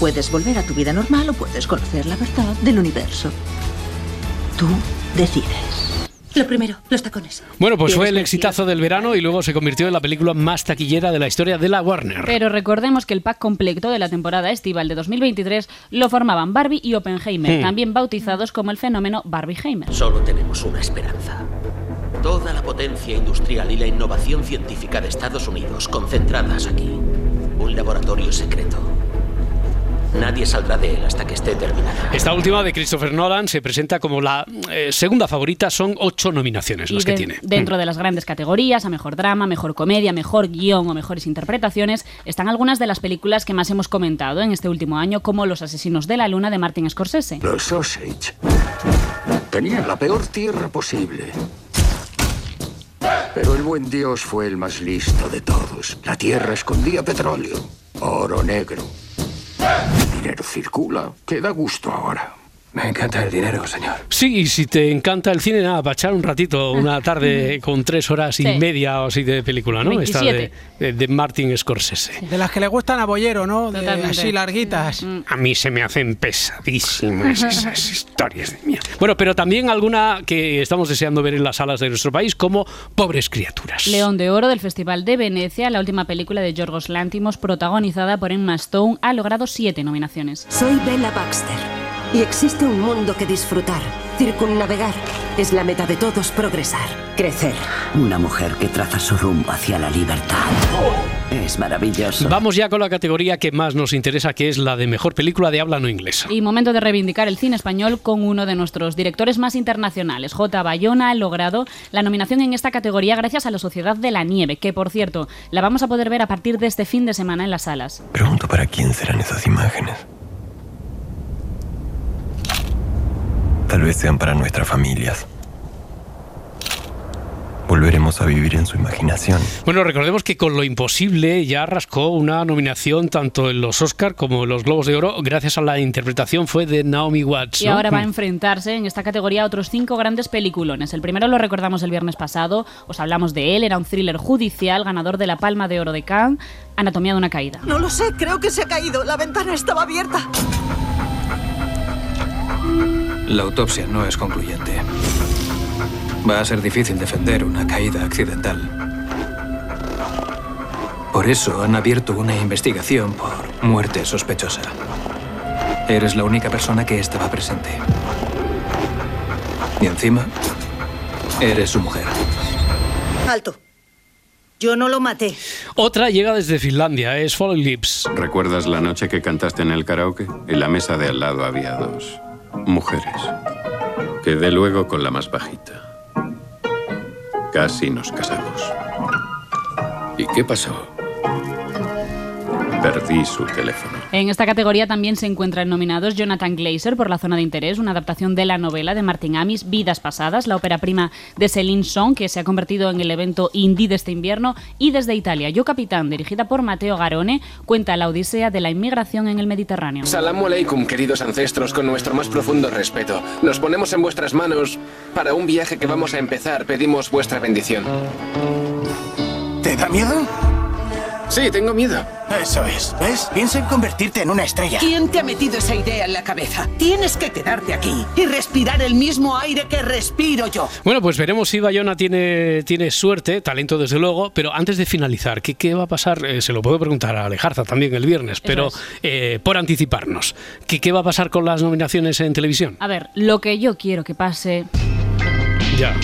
Puedes volver a tu vida normal o puedes conocer la verdad del universo. Tú decides. Lo primero, los tacones. Bueno, pues fue el exitazo del verano y luego se convirtió en la película más taquillera de la historia de la Warner. Pero recordemos que el pack completo de la temporada estival de 2023 lo formaban Barbie y Oppenheimer, Hmm. también bautizados como el fenómeno Barbieheimer. Solo tenemos una esperanza. Toda la potencia industrial y la innovación científica de Estados Unidos concentradas aquí. Un laboratorio secreto. Nadie saldrá de él hasta que esté terminada. Esta última de Christopher Nolan se presenta como la eh, segunda favorita, son ocho nominaciones Y las que tiene. dentro de las grandes categorías, a mejor drama, mejor comedia, mejor guion o mejores interpretaciones, están algunas de las películas que más hemos comentado en este último año, como Los Asesinos de la Luna de Martin Scorsese. Los Osage tenían la peor tierra posible. Pero el buen Dios fue el más listo de todos. La tierra escondía petróleo, oro negro. El dinero circula, que da gusto ahora. Me encanta el dinero, señor. Sí, y si te encanta el cine, nada, para echar un ratito, una tarde con tres horas y Sí. media o así de película, ¿no? Esta de, 27. de- de Martin Scorsese. De las que le gustan a Bollero, ¿no? De así larguitas. A mí se me hacen pesadísimas esas historias de mía. Bueno, pero también alguna que estamos deseando ver en las salas de nuestro país, como Pobres Criaturas. León de Oro del Festival de Venecia, la última película de Yorgos Lántimos, protagonizada por Emma Stone, ha logrado siete nominaciones. Soy Bella Baxter y existe un mundo que disfrutar. Circunnavegar es la meta de todos progresar, crecer. Una mujer que traza su rumbo hacia la libertad. Es maravilloso. Vamos ya con la categoría que más nos interesa, que es la de mejor película de habla no inglesa. Y momento de reivindicar el cine español con uno de nuestros directores más internacionales. J. Bayona ha logrado la nominación en esta categoría gracias a La Sociedad de la Nieve, que por cierto, la vamos a poder ver a partir de este fin de semana en las salas. Pregunto para quién serán esas imágenes. Tal vez sean para nuestras familias. Volveremos a vivir en su imaginación. Bueno, recordemos que con Lo Imposible ya rascó una nominación tanto en los Oscar como en los Globos de Oro, gracias a la interpretación fue de Naomi Watts. Y ¿no? ahora va a Mm. enfrentarse en esta categoría a otros cinco grandes peliculones. El primero lo recordamos el viernes pasado, os hablamos de él, era un thriller judicial, ganador de la Palma de Oro de Cannes, Anatomía de una caída. No lo sé, creo que se ha caído. La ventana estaba abierta. La autopsia no es concluyente. Va a ser difícil defender una caída accidental. Por eso han abierto una investigación por muerte sospechosa. Eres la única persona que estaba presente. Y encima, eres su mujer. Alto. Yo no lo maté. Otra llega desde Finlandia, es Fallen Lips. ¿Recuerdas la noche que cantaste en el karaoke? En la mesa de al lado había dos mujeres. Quedé luego con la más bajita. Casi nos casamos. ¿Y qué pasó? Perdí su teléfono. En esta categoría también se encuentran nominados Jonathan Glazer por La zona de interés, una adaptación de la novela de Martin Amis, Vidas pasadas, la ópera prima de Céline Song, que se ha convertido en el evento indie de este invierno, y desde Italia, Yo Capitán, dirigida por Matteo Garone, cuenta la odisea de la inmigración en el Mediterráneo. Salam aleikum, queridos ancestros, con nuestro más profundo respeto. Nos ponemos en vuestras manos para un viaje que vamos a empezar. Pedimos vuestra bendición. ¿Te da miedo? Sí, tengo miedo. Eso es. ¿Ves? Piensa en convertirte en una estrella. ¿Quién te ha metido esa idea en la cabeza? Tienes que quedarte aquí y respirar el mismo aire que respiro yo. Bueno, pues veremos si Bayona tiene, tiene suerte, talento desde luego, pero antes de finalizar, ¿qué, qué va a pasar? Eh, se lo puedo preguntar a Alejarza también el viernes, pero es. eh, por anticiparnos, ¿qué, ¿qué va a pasar con las nominaciones en televisión? A ver, lo que yo quiero que pase Ya.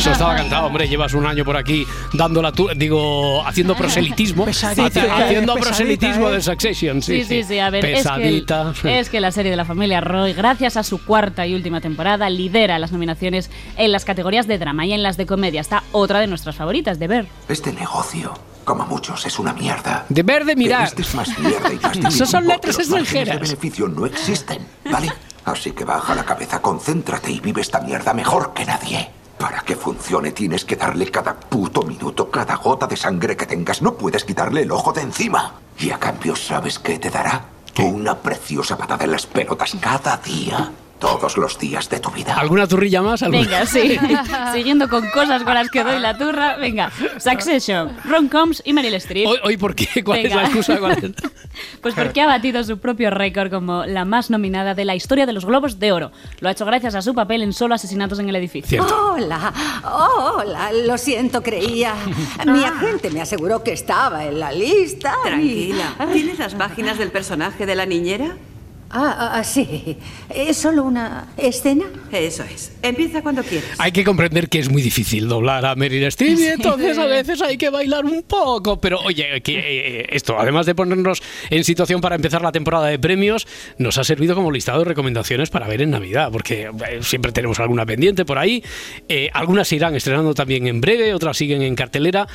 Eso estaba cantado, hombre. Llevas un año por aquí dando la tu- digo, haciendo proselitismo. Pesadita, eh, haciendo pesadita, proselitismo eh. de Succession. Sí, Sí, sí, sí, a ver, es que, Pesadita. el- es que la serie de la familia Roy, gracias a su cuarta y última temporada, lidera las nominaciones en las categorías de drama y en las de comedia. Está otra de nuestras favoritas, de ver. Este negocio, como muchos, es una mierda. De ver, de mirar. Este es más mierda y más Esas son letras que los extranjeras. de beneficio no existen, ¿vale? Así que baja la cabeza, concéntrate y vive esta mierda mejor que nadie. Para que funcione tienes que darle cada puto minuto, cada gota de sangre que tengas. No puedes quitarle el ojo de encima. Y a cambio, ¿sabes qué te dará? Una preciosa patada en las pelotas cada día. Todos los días de tu vida. ¿Alguna turrilla más? ¿Alguna? Venga, sí. Siguiendo con cosas con las que doy la turra. Venga, Succession, Ron Combs y Meryl Streep. ¿Hoy, hoy por qué? ¿Cuál es la excusa? ¿Cuál es? Pues porque ha batido su propio récord como la más nominada de la historia de los Globos de Oro. Lo ha hecho gracias a su papel en Solo Asesinatos en el Edificio. Hola, oh, hola, lo siento, creía. Mi agente me aseguró que estaba en la lista. y- Tranquila. ¿Tienes las páginas del personaje de la niñera? Ah, ah, sí. ¿Es solo una escena? Eso es. Empieza cuando quieras. Hay que comprender que es muy difícil doblar a Meryl Streep y entonces a veces hay que bailar un poco. Pero oye, que eh, esto, además de ponernos en situación para empezar la temporada de premios, nos ha servido como listado de recomendaciones para ver en Navidad, porque eh, siempre tenemos alguna pendiente por ahí. Eh, algunas se irán estrenando también en breve, otras siguen en cartelera.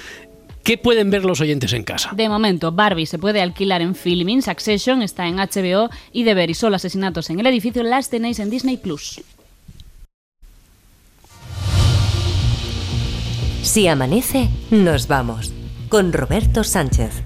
¿Qué pueden ver los oyentes en casa? De momento, Barbie se puede alquilar en Filming, Succession está en HBO y De Ver y Solo Asesinatos en el Edificio las tenéis en Disney Plus. Si amanece, nos vamos. Con Roberto Sánchez.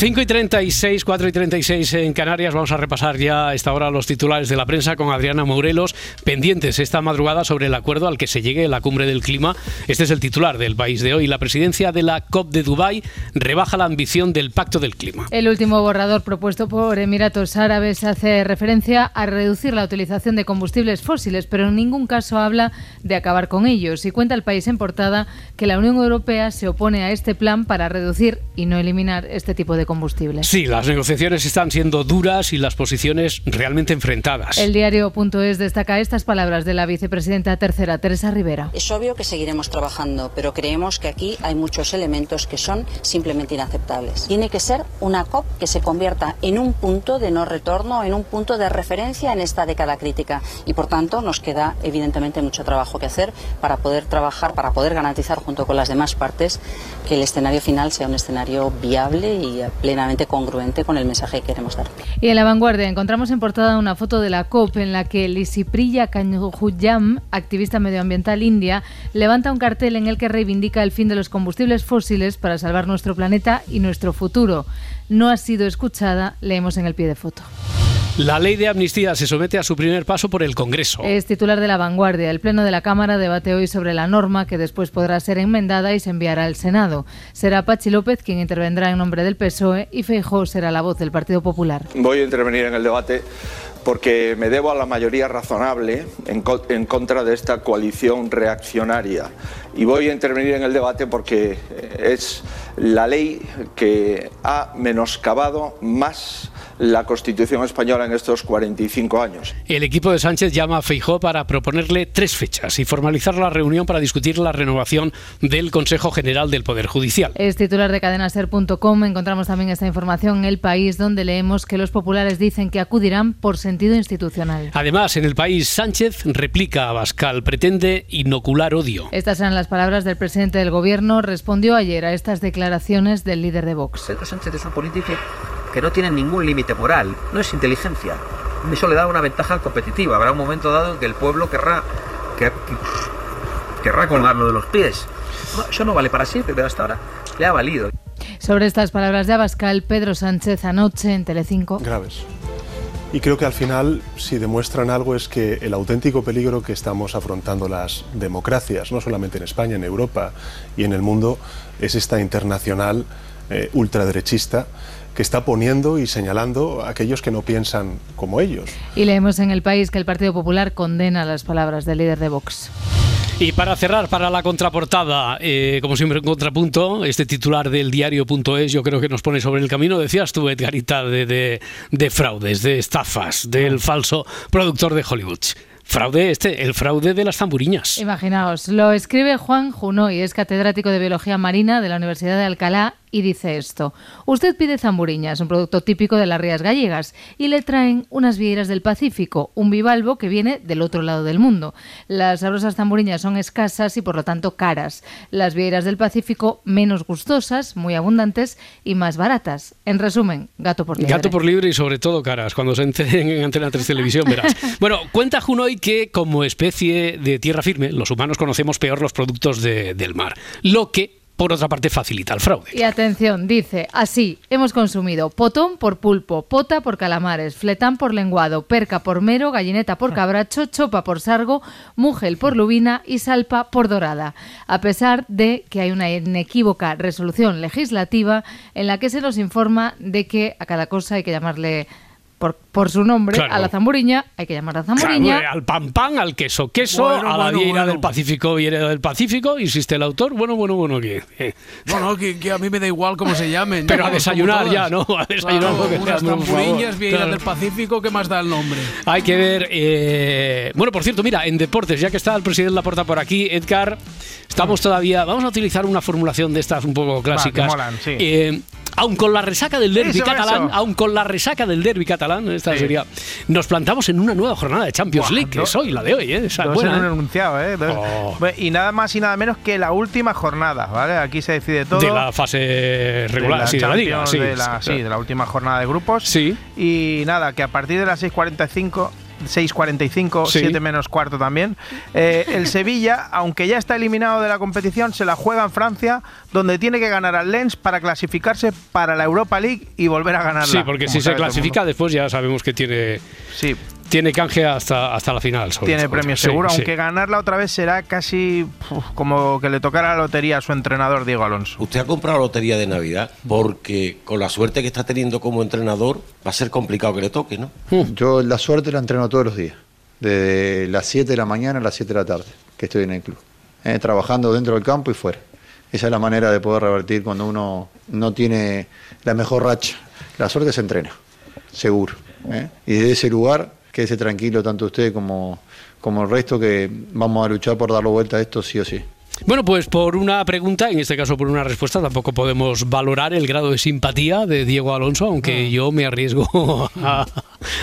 5 y 36, 4 y 36 en Canarias. Vamos a repasar ya a esta hora los titulares de la prensa con Adriana Morelos, pendientes esta madrugada sobre el acuerdo al que se llegue en la cumbre del clima. Este es el titular del país de hoy. La presidencia de la COP de Dubái rebaja la ambición del Pacto del Clima. El último borrador propuesto por Emiratos Árabes hace referencia a reducir la utilización de combustibles fósiles, pero en ningún caso habla de acabar con ellos. Y cuenta el país en portada que la Unión Europea se opone a este plan para reducir y no eliminar este tipo de combustibles. Sí, las negociaciones están siendo duras y las posiciones realmente enfrentadas. El diario.es destaca estas palabras de la vicepresidenta tercera, Teresa Rivera. Es obvio que seguiremos trabajando, pero creemos que aquí hay muchos elementos que son simplemente inaceptables. Tiene que ser una COP que se convierta en un punto de no retorno, en un punto de referencia en esta década crítica. Y por tanto nos queda evidentemente mucho trabajo que hacer para poder trabajar, para poder garantizar junto con las demás partes que el escenario final sea un escenario viable y plenamente congruente con el mensaje que queremos dar. Y en la vanguardia encontramos en portada una foto de la COP en la que Lisipriya Kanhujam, activista medioambiental india, levanta un cartel en el que reivindica el fin de los combustibles fósiles para salvar nuestro planeta y nuestro futuro. No ha sido escuchada, leemos en el pie de foto. La ley de amnistía se somete a su primer paso por el Congreso. Es titular de la vanguardia. El Pleno de la Cámara debate hoy sobre la norma que después podrá ser enmendada y se enviará al Senado. Será Pachi López quien intervendrá en nombre del PSOE y Feijóo será la voz del Partido Popular. Voy a intervenir en el debate porque me debo a la mayoría razonable en, co- en contra de esta coalición reaccionaria. Y voy a intervenir en el debate porque es la ley que ha menoscabado más la Constitución española en estos 45 años. El equipo de Sánchez llama a Feijó para proponerle tres fechas y formalizar la reunión para discutir la renovación del Consejo General del Poder Judicial. Es titular de cadenaser.com. Encontramos también esta información en El País, donde leemos que los populares dicen que acudirán por sentido institucional. Además, en el país, Sánchez replica a Bascal, pretende inocular odio. Estas eran las palabras del presidente del Gobierno. Respondió ayer a estas declaraciones del líder de Vox. Pedro Sánchez es un político que no tiene ningún límite moral, no es inteligencia. Eso le da una ventaja competitiva. Habrá un momento dado en que el pueblo querrá, que- que- querrá colgarlo de los pies. No, eso no vale para siempre, pero hasta ahora le ha valido. Sobre estas palabras de Abascal, Pedro Sánchez anoche en Telecinco. graves. Y creo que al final, si demuestran algo, es que el auténtico peligro que estamos afrontando las democracias, no solamente en España, en Europa y en el mundo, es esta internacional eh, ultraderechista que está poniendo y señalando a aquellos que no piensan como ellos. Y leemos en El País que el Partido Popular condena las palabras del líder de Vox. Y para cerrar, para la contraportada, eh, como siempre en contrapunto, este titular del diario.es yo creo que nos pone sobre el camino, decías tú, Edgarita, de, de, de fraudes, de estafas, del falso productor de Hollywood. Fraude este, el fraude de las tamburiñas. Imaginaos, lo escribe Juan Junoy, es catedrático de Biología Marina de la Universidad de Alcalá y dice esto. Usted pide zamburiñas, un producto típico de las rías gallegas, y le traen unas vieiras del Pacífico, un bivalvo que viene del otro lado del mundo. Las sabrosas zamburiñas son escasas y por lo tanto caras. Las vieiras del Pacífico menos gustosas, muy abundantes y más baratas. En resumen, gato por liebre. Gato por libre y sobre todo caras, cuando se enteren en Antena 3 Televisión verás. Bueno, cuenta Junoy que como especie de tierra firme, los humanos conocemos peor los productos de- del mar, lo que por otra parte facilita el fraude. Y atención, dice, así, hemos consumido potón por pulpo, pota por calamares, fletán por lenguado, perca por mero, gallineta por cabracho, chopa por sargo, mugel por lubina y salpa por dorada. A pesar de que hay una inequívoca resolución legislativa en la que se nos informa de que a cada cosa hay que llamarle por, por su nombre, Claro. a la zamburiña hay que llamar a zamburiña. Claro, al pan pan, al queso queso, Bueno, a la bueno, vieira bueno. del Pacífico, vieira del Pacífico, insiste el autor. Bueno, bueno, bueno, que. eh. Bueno, que, que a mí me da igual cómo se llamen. Pero a desayunar ya, ¿no? A desayunar Claro, porque unas vieiras Claro. del Pacífico, ¿qué más da el nombre? Hay que ver. eh, Bueno, por cierto, mira, en deportes, ya que está el presidente Laporta por aquí, Edgar, estamos todavía. Vamos a utilizar una formulación de estas un poco clásicas. molan, sí. Eh, aun con la resaca del derby Eso, catalán, eso. aun con la resaca del derby catalán, esta Sí. sería. Nos plantamos en una nueva jornada de Champions Buah, League, que es hoy, la de hoy, ¿eh? Esa es buena, en un ¿eh? enunciado, ¿eh? Dos- Oh. Y nada más y nada menos que la última jornada, ¿vale? Aquí se decide todo. De la fase regular, sí, de la liga. Sí, de la, sí, de la última jornada de grupos. Sí. Y nada, que a partir de las 6.45... 6.45, Sí. 7 menos cuarto también. eh, el Sevilla, aunque ya está eliminado de la competición, se la juega en Francia, donde tiene que ganar al Lens para clasificarse para la Europa League y volver a ganarla. Sí, porque si se clasifica, después ya sabemos que tiene. Sí. Tiene canje hasta, hasta la final. sobre Tiene premio seguro, sí. aunque ganarla otra vez será casi uf, como que le tocara la lotería a su entrenador Diego Alonso. Usted ha comprado la lotería de Navidad porque con la suerte que está teniendo como entrenador va a ser complicado que le toque, ¿no? Yo la suerte la entreno todos los días, desde las 7 de la mañana a las 7 de la tarde, que estoy en el club, eh, trabajando dentro del campo y fuera. Esa es la manera de poder revertir cuando uno no tiene la mejor racha. La suerte se entrena, seguro. ¿eh? Y desde ese lugar, quédese tranquilo tanto usted como, como el resto, que vamos a luchar por darle vuelta a esto sí o sí. Bueno, pues por una pregunta, en este caso por una respuesta, tampoco podemos valorar el grado de simpatía de Diego Alonso, aunque Ah. yo me arriesgo a,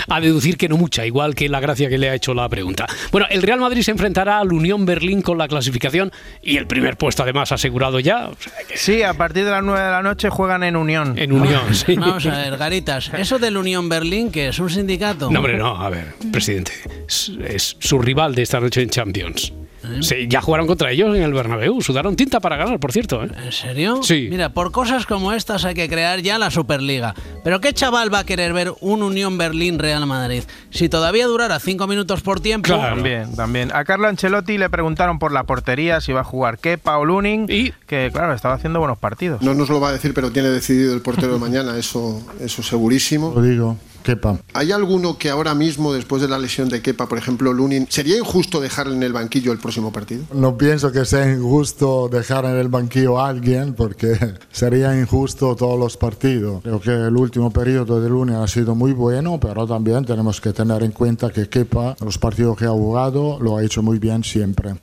a deducir que no mucha, igual que la gracia que le ha hecho la pregunta. Bueno, el Real Madrid se enfrentará al Unión Berlín con la clasificación y el primer puesto además asegurado ya. Sí, a partir de las 9 de la noche juegan en Unión. En Unión, sí. Vamos a ver, Garitas, ¿eso del Unión Berlín que es un sindicato? No, hombre, no, a ver, presidente, es, es su rival de esta noche en Champions. ¿Eh? Sí, ya jugaron contra ellos en el Bernabéu, sudaron tinta para ganar, por cierto. ¿eh? ¿En serio? Sí. Mira, por cosas como estas hay que crear ya la Superliga. Pero ¿qué chaval va a querer ver un Unión Berlín-Real Madrid? Si todavía durara cinco minutos por tiempo... También, también. A Carlo Ancelotti le preguntaron por la portería, si va a jugar Kepa o Lunin, que claro, estaba haciendo buenos partidos. No nos lo va a decir, pero tiene decidido el portero de mañana, eso, eso segurísimo. Lo digo. Kepa. ¿Hay alguno que ahora mismo, después de la lesión de Kepa, por ejemplo, Lunin, sería injusto dejarle en el banquillo el próximo partido? No pienso que sea injusto dejar en el banquillo a alguien porque sería injusto todos los partidos. Creo que el último periodo de Lunin ha sido muy bueno, pero también tenemos que tener en cuenta que Kepa, los partidos que ha jugado, lo ha hecho muy bien siempre.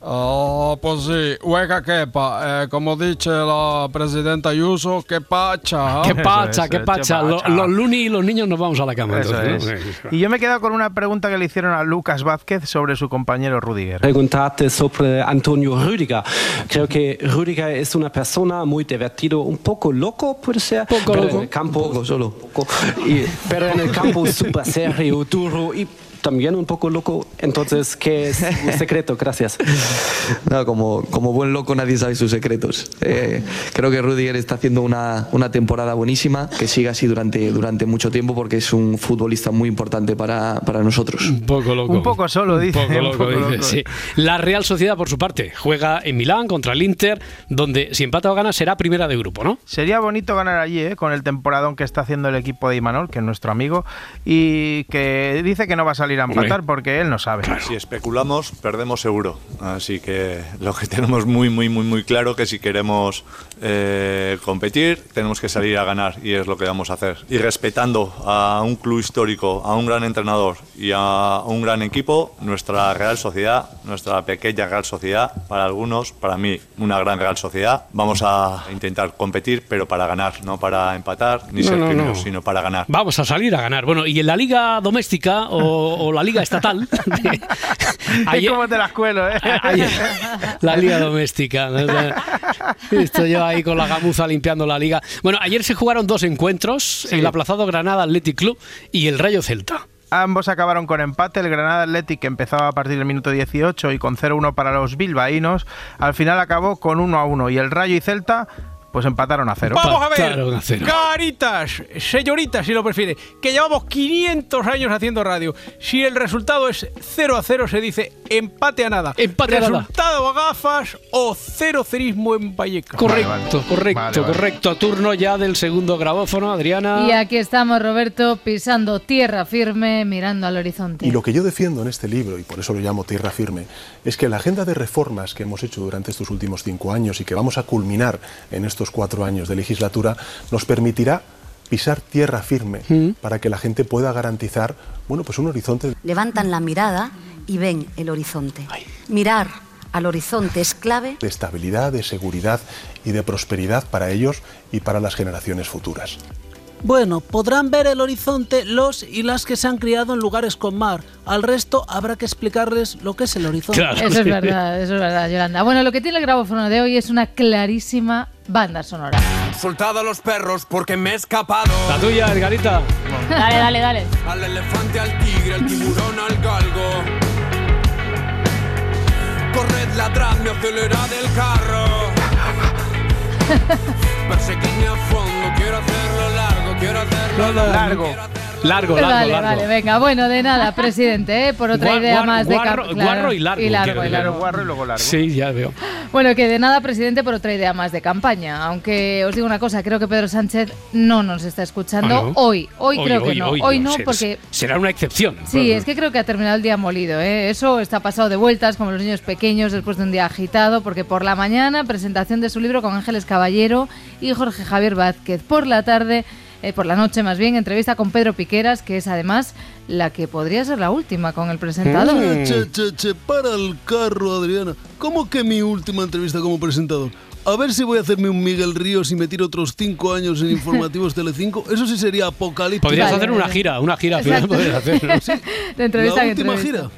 Oh, pues sí, hueca quepa. Eh, como dice la presidenta Ayuso, que pacha. Qué pacha, qué pacha. Lo- Los Luni y los niños nos vamos a la cama. Eso entonces, es. ¿no? Y yo me he quedado con una pregunta que le hicieron a Lucas Vázquez sobre su compañero Rudiger. Preguntarte sobre Antonio Rüdiger. Creo que Rüdiger es una persona muy divertido, un poco loco, puede ser. Poco pero loco. En el campo, solo. Poco. Y- pero en el campo súper serio, duro y también un poco loco. Entonces, ¿qué es su secreto? Gracias. No, como, como buen loco nadie sabe sus secretos. Eh, creo que Rudiger está haciendo una, una temporada buenísima, que siga así durante, durante mucho tiempo porque es un futbolista muy importante para, para nosotros. Un poco loco. Un poco solo, dice. Un poco un loco, poco dice, loco. sí. La Real Sociedad, por su parte, juega en Milán contra el Inter, donde si empata o gana será primera de grupo, ¿no? Sería bonito ganar allí, ¿eh? con el temporadón que está haciendo el equipo de Imanol, que es nuestro amigo, y que dice que no va a salir a empatar porque él no sabe. Si especulamos, perdemos seguro. Así que lo que tenemos muy, muy, muy, muy claro que si queremos eh, competir, tenemos que salir a ganar y es lo que vamos a hacer. Y respetando a un club histórico, a un gran entrenador y a un gran equipo, nuestra Real Sociedad, nuestra pequeña Real Sociedad, para algunos, para mí, una gran Real Sociedad, vamos a intentar competir, pero para ganar, no para empatar ni No, ser no, primeros, no. sino para ganar. Vamos a salir a ganar. Bueno, y en la liga doméstica o, o la liga estatal, Es como te las cuelo, ¿eh? ayer- la liga doméstica. ¿no? Estoy yo ahí con la gamuza limpiando la liga. Bueno, ayer se jugaron dos encuentros, el aplazado Granada Athletic Club y el Rayo Celta. Ambos acabaron con empate. El Granada Athletic que empezaba a partir del minuto 18 y con 0-1 para los bilbaínos. Al final acabó con 1-1 y el Rayo y Celta pues empataron a cero. Vamos a ver, caritas, señoritas, si lo prefiere, que llevamos 500 años haciendo radio. Si el resultado es 0 a 0, se dice empate a nada. Empate a nada. Resultado a gafas o cero cerismo en Vallecas. Correcto, correcto, Vale, vale. correcto. Turno ya del segundo grabófono, Adriana. Y aquí estamos, Roberto, pisando tierra firme, mirando al horizonte. Y lo que yo defiendo en este libro, y por eso lo llamo Tierra Firme, es que la agenda de reformas que hemos hecho durante estos últimos cinco años y que vamos a culminar en estos cuatro años de legislatura nos permitirá pisar tierra firme para que la gente pueda garantizar bueno, pues un horizonte Levantan la mirada y ven el horizonte. Mirar al horizonte es clave de estabilidad, de seguridad y de prosperidad para ellos y para las generaciones futuras. Bueno, podrán ver el horizonte los y las que se han criado en lugares con mar. Al resto habrá que explicarles lo que es el horizonte. Eso es verdad, eso es verdad, Yolanda. Bueno, lo que tiene el grabófono de hoy es una clarísima banda sonora. Soltado a los perros porque me he escapado. La tuya, Edgarita. Dale, dale, dale. Al elefante, al tigre, al tiburón, al galgo. Corred, ladradme, acelerad el carro. Perseguidme a fondo, quiero largo, quiero hacerlo largo. Largo, largo, vale, largo. vale, venga. Bueno, de nada, presidente, ¿eh? por otra idea guar- más de cap- guarro y largo, Y largo, y largo. Guarro y luego largo. Sí, ya veo. Bueno, que de nada, presidente, por otra idea más de campaña. Aunque os digo una cosa, creo que Pedro Sánchez no nos está escuchando Ah, ¿no? hoy. Hoy, creo que no. Hoy, no, porque Será una excepción. Sí, es que creo que ha terminado el día molido. ¿eh? Eso está pasado de vueltas, como los niños pequeños después de un día agitado, porque por la mañana presentación de su libro con Ángeles Caballero y Jorge Javier Vázquez. Por la tarde, eh, por la noche más bien, entrevista con Pedro Piqueras, que es además la que podría ser la última con el presentador. Mm. Che, che, che, para el carro, Adriana. ¿Cómo que mi última entrevista como presentador? A ver si voy a hacerme un Miguel Ríos y meter otros cinco años en informativos Telecinco. Eso sí sería apocalíptico. Podrías hacer una gira, una gira final podrías hacer. ¿no? Sí. Entrevista La última entrevista.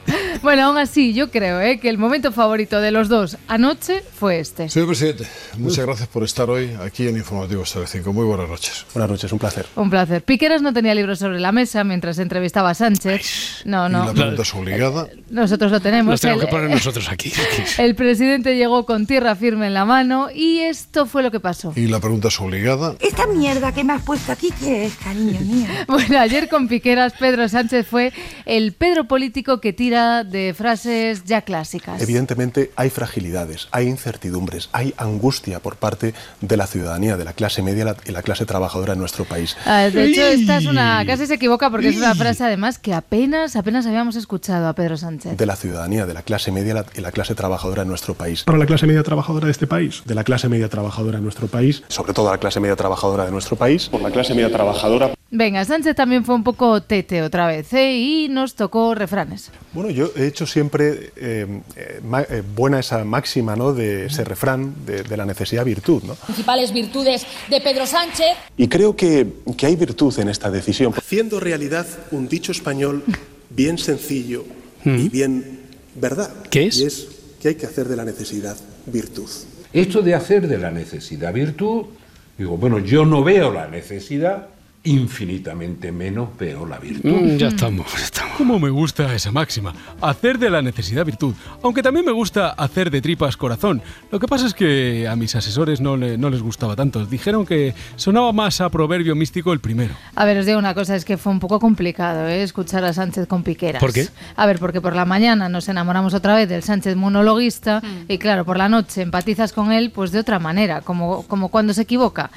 Bueno, aún así, yo creo ¿eh? que el momento favorito de los dos anoche fue este. Señor presidente, muchas gracias por estar hoy aquí en Informativos Telecinco. Muy buenas noches. Buenas noches, un placer. Un placer. Piqueras no tenía libros sobre la mesa mientras entrevistaba a Sánchez. No, no. la pregunta es obligada. Nosotros lo tenemos. Los tenemos El- que poner nosotros aquí. El presidente llegó con tierra firme en la mano y esto fue lo que pasó. Y la pregunta es obligada. Esta mierda que me has puesto aquí, ¿qué es, cariño mío? Bueno, ayer con Piqueras, Pedro Sánchez fue el Pedro político que tira de frases ya clásicas. Evidentemente hay fragilidades, hay incertidumbres, hay angustia por parte de la ciudadanía, de la clase media y la clase trabajadora en nuestro país. Ah, de hecho, esta es una. casi se equivoca porque es una frase además que apenas, apenas habíamos escuchado a Pedro Sánchez. de la ciudadanía, de la clase media y la clase trabajadora en nuestro país. Para la clase media trabajadora de este país. De la clase media trabajadora en nuestro país, sobre todo la clase media trabajadora de nuestro país, por la clase media trabajadora. Venga, Sánchez también fue un poco tete otra vez ¿eh? y nos tocó refranes. Bueno, yo he hecho siempre eh, eh, eh, buena esa máxima, ¿no? De ese refrán de, de la necesidad virtud, ¿no? Principales virtudes de Pedro Sánchez. Y creo que, que hay virtud en esta decisión. Haciendo realidad un dicho español bien sencillo y bien verdad. ¿Qué es? Y es que hay que hacer de la necesidad virtud. Esto de hacer de la necesidad virtud, digo, bueno, yo no veo la necesidad, infinitamente menos veo la virtud. Mm, ya estamos, ya estamos. Cómo me gusta esa máxima, hacer de la necesidad virtud. Aunque también me gusta hacer de tripas corazón. Lo que pasa es que a mis asesores no, le- no les gustaba tanto. Dijeron que sonaba más a proverbio místico el primero. A ver, os digo una cosa, es que fue un poco complicado ¿eh? escuchar a Sánchez con piqueras. ¿Por qué? A ver, porque por la mañana nos enamoramos otra vez del Sánchez monologuista y claro, por la noche empatizas con él pues de otra manera, como, como cuando se equivoca.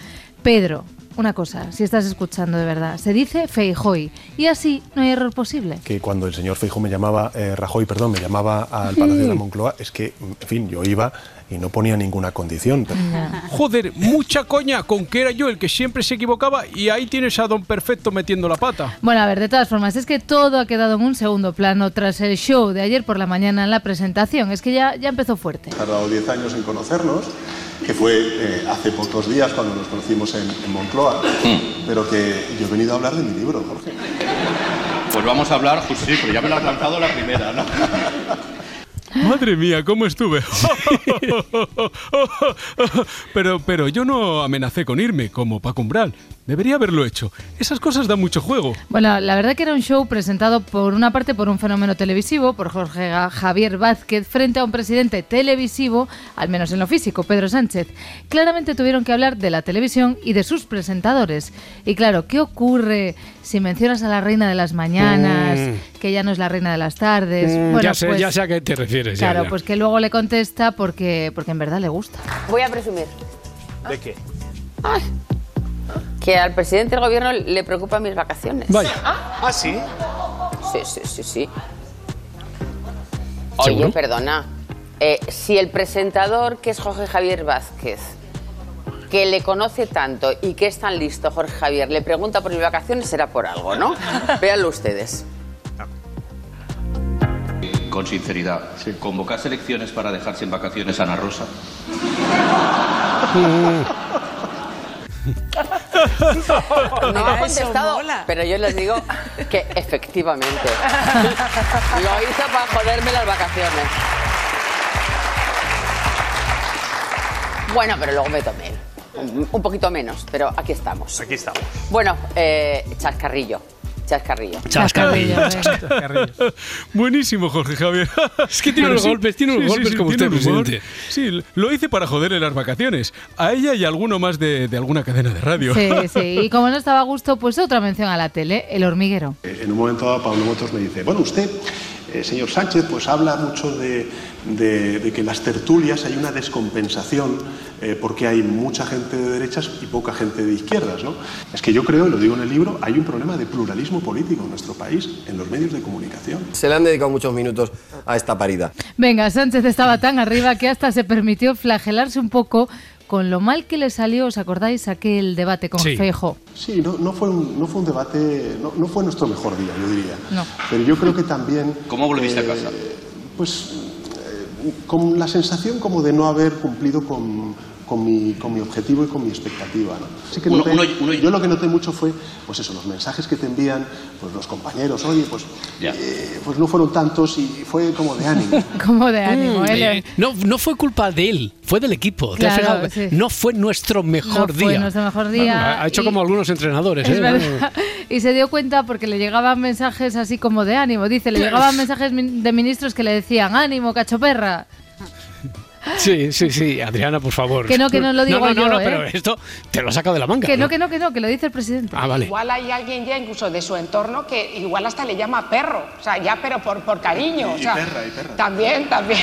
Pedro, una cosa, si estás escuchando de verdad, se dice Feijoy y así no hay error posible. Que cuando el señor Feijóo me llamaba, eh, Rajoy, perdón, me llamaba al Palacio de la Moncloa, es que, en fin, yo iba y no ponía ninguna condición. Joder, mucha coña con que era yo el que siempre se equivocaba y ahí tienes a Don Perfecto metiendo la pata. Bueno, a ver, de todas formas, es que todo ha quedado en un segundo plano tras el show de ayer por la mañana en la presentación. Es que ya, ya empezó fuerte. tardado 10 años en conocernos, que fue eh, hace pocos días cuando nos conocimos en, en Moncloa, pero que yo he venido a hablar de mi libro, Jorge. Pues vamos a hablar, pues sí, pero ya me lo has lanzado la primera, ¿no? Madre mía, ¿cómo estuve? pero, pero yo no amenacé con irme, como Paco Umbral. Debería haberlo hecho. Esas cosas dan mucho juego. Bueno, la verdad que era un show presentado por una parte por un fenómeno televisivo, por Jorge Javier Vázquez, frente a un presidente televisivo, al menos en lo físico, Pedro Sánchez. Claramente tuvieron que hablar de la televisión y de sus presentadores. Y claro, ¿qué ocurre si mencionas a la reina de las mañanas, Mm. que ya no es la reina de las tardes? Mm, Bueno, ya, sé, pues, ya sé a qué te refieres. Ya, Claro, ya. pues que luego le contesta porque, porque en verdad le gusta. Voy a presumir ¿De qué? que al presidente del gobierno le preocupan mis vacaciones. Vaya. ¿Ah, sí? Sí, sí, sí, sí. Oye, ¿Seguro? perdona. eh, si el presentador, que es Jorge Javier Vázquez, que le conoce tanto y que es tan listo, Jorge Javier, le pregunta por mis vacaciones, será por algo, ¿no? Véanlo ustedes. Con sinceridad, ¿convocas elecciones para dejar sin vacaciones a Ana Rosa? No me ha contestado, pero yo les digo que efectivamente lo hizo para joderme las vacaciones. Bueno, pero luego me tomé un, un poquito menos, pero aquí estamos. Aquí estamos. Bueno, eh, chascarrillo, chascarrillo. Chascarrillo, Buenísimo, Jorge Javier. Es que tiene unos golpes, tiene unos golpes como usted, presidente. Sí, lo hice para joderle las vacaciones. A ella y a alguno más de, de alguna cadena de radio. Sí, sí. Y como no estaba a gusto, pues otra mención a la tele, El Hormiguero. En un momento dado, Pablo Motos me dice, bueno, usted, eh, señor Sánchez, pues habla mucho de, de- de que en las tertulias hay una descompensación eh, porque hay mucha gente de derechas y poca gente de izquierdas, ¿no? Es que yo creo, y lo digo en el libro, hay un problema de pluralismo político en nuestro país, en los medios de comunicación. Se le han dedicado muchos minutos a esta parida. Venga, Sánchez estaba tan arriba que hasta se permitió flagelarse un poco con lo mal que le salió, ¿os acordáis? Aquel debate con Sí. Feijo. Sí, no, no fue un, no fue un debate, no, no fue nuestro mejor día, yo diría. No. Pero yo creo que también... ¿Cómo volviste a eh, casa? Pues eh, con la sensación como de no haber cumplido con, con mi, con mi objetivo y con mi expectativa. ¿no? Así que Uno- noté- uno- uno- yo lo que noté mucho fue, pues eso, los mensajes que te envían pues los compañeros, oye, pues, eh, pues no fueron tantos y fue como de ánimo. Como de ánimo, Mm, ¿eh? no, no fue culpa de él, fue del equipo. ¿Te has Claro, fijado? sí. No fue nuestro mejor No día. fue nuestro mejor día Bueno, ha hecho y- como algunos entrenadores. Es ¿eh? Y se dio cuenta porque le llegaban mensajes así como de ánimo. Dice, le llegaban mensajes de ministros que le decían, ánimo, cachoperra. Sí, sí, sí, Adriana, por favor. Que no, que no lo digo no, no, yo, No, no, ¿eh? pero esto te lo he sacado de la manga. Que no, que no, que no, que lo dice el presidente. Ah, vale. Igual hay alguien ya incluso de su entorno que igual hasta le llama perro, o sea, ya pero por, por cariño. o Y sea, perra, y perra. También, también.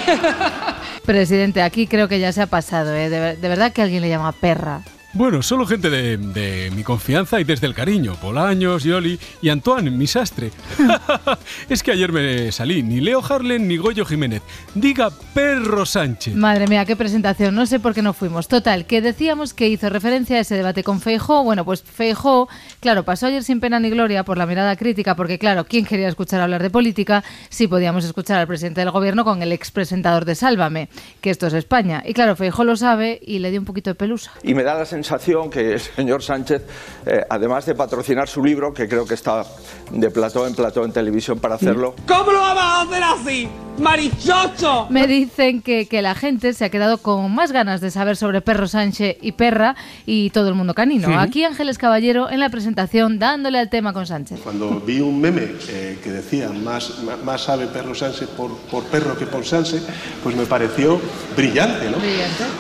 Presidente, aquí creo que ya se ha pasado, ¿eh? De verdad que alguien le llama perra. Bueno, solo gente de, de mi confianza y desde el cariño. Bolaños, Yoli y Antoine, mi sastre. es que ayer me salí, ni Leo Harlen ni Goyo Jiménez. Diga Perro Sánchez. Madre mía, qué presentación. No sé por qué no fuimos. Total, que decíamos que hizo referencia a ese debate con Feijó. Bueno, pues Feijó, claro, pasó ayer sin pena ni gloria por la mirada crítica, porque claro, ¿quién quería escuchar hablar de política si podíamos escuchar al presidente del gobierno con el expresentador de Sálvame, que esto es España? Y claro, Feijó lo sabe y le dio un poquito de pelusa. Y me da la sensación que el señor Sánchez, eh, además de patrocinar su libro, que creo que está de plató en plató en televisión para hacerlo, ¿Cómo lo vamos a hacer así? ¡Marichocho! Me dicen que, que la gente se ha quedado con más ganas de saber sobre Perro Sánchez y Perra y todo el mundo canino. Sí. Aquí Ángeles Caballero en la presentación dándole al tema con Sánchez. Cuando vi un meme eh, que decía más, más, más sabe perro Sánchez por, por perro que por Sánchez, pues me pareció brillante, ¿no?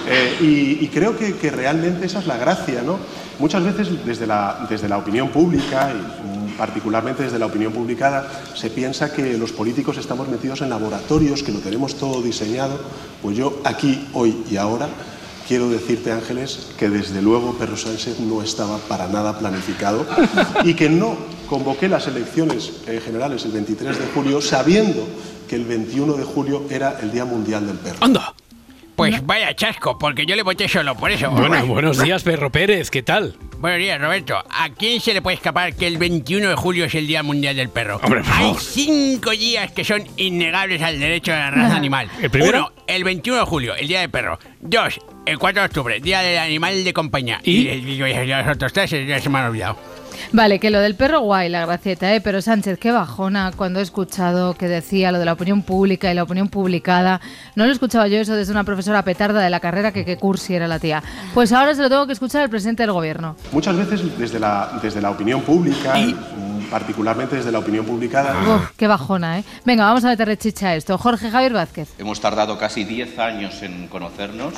Eh, y, y creo que, que realmente esa es la gracia, ¿no? Muchas veces desde la, desde la opinión pública, y particularmente desde la opinión publicada, se piensa que los políticos estamos metidos en laboratorios, que lo tenemos todo diseñado. Pues yo aquí, hoy y ahora, quiero decirte, Ángeles, que desde luego Perro Sánchez no estaba para nada planificado y que no convoqué las elecciones eh, generales el 23 de julio sabiendo que el 21 de julio era el Día Mundial del Perro. ¡Anda! Pues vaya chasco, porque yo le voté solo por eso. Bueno, buenos días, Perro Pérez, ¿qué tal? Buenos días, Roberto. ¿A quién se le puede escapar que el 21 de julio es el Día Mundial del Perro? Hombre, por Hay cinco días que son innegables al derecho de la raza animal. ¿El primero? Uno, el 21 de julio, el Día del Perro. Dos, el 4 de octubre, Día del Animal de Compañía. ¿Y? el- y los otros tres ya se me han olvidado. Vale, que lo del perro guay, la gracieta, ¿eh? Pero Sánchez, qué bajona cuando he escuchado que decía lo de la opinión pública y la opinión publicada. No lo escuchaba yo eso desde una profesora petarda de la carrera que qué cursi era la tía. Pues ahora se lo tengo que escuchar al presidente del gobierno. Muchas veces desde la, desde la opinión pública, y particularmente desde la opinión publicada, Uf, qué bajona, ¿eh? Venga, vamos a meterle chicha a esto. Jorge Javier Vázquez. Hemos tardado casi 10 años en conocernos.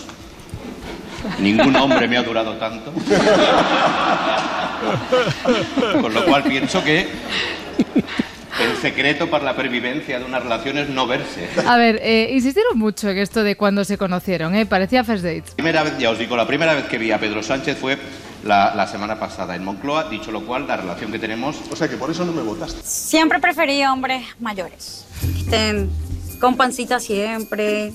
Ningún hombre me ha durado tanto. Con lo cual pienso que el secreto para la pervivencia de una relación es no verse. A ver, eh, insistieron mucho en esto de cuando se conocieron, ¿eh? Parecía first dates. Primera vez, ya os digo, la primera vez que vi a Pedro Sánchez fue la, la semana pasada en Moncloa, dicho lo cual, la relación que tenemos... O sea que por eso no me votaste. Siempre preferí hombres mayores. Que estén con pancita siempre.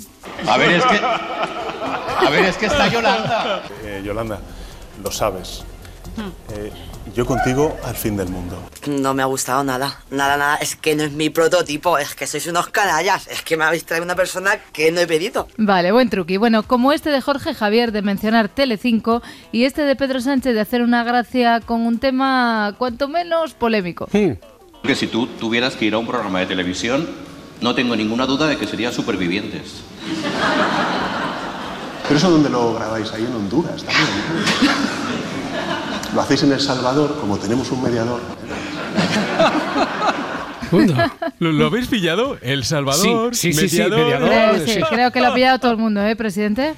A ver, es que... A ver, es que está Yolanda. Eh, Yolanda, lo sabes. Eh, yo contigo al fin del mundo. No me ha gustado nada, nada, nada. Es que no es mi prototipo, es que sois unos canallas. Es que me habéis traído una persona que no he pedido. Vale, buen truqui. Bueno, como este de Jorge Javier de mencionar Telecinco y este de Pedro Sánchez de hacer una gracia con un tema cuanto menos polémico. Que si tú tuvieras que ir a un programa de televisión, no tengo ninguna duda de que sería Supervivientes. Pero eso donde lo grabáis, ahí en Honduras también. ¿no? Lo hacéis en El Salvador, como tenemos un mediador. ¿Lo, lo habéis pillado? El Salvador, Sí, sí, sí, sí, mediador. Eh, sí, creo que lo ha pillado todo el mundo, ¿eh, presidente?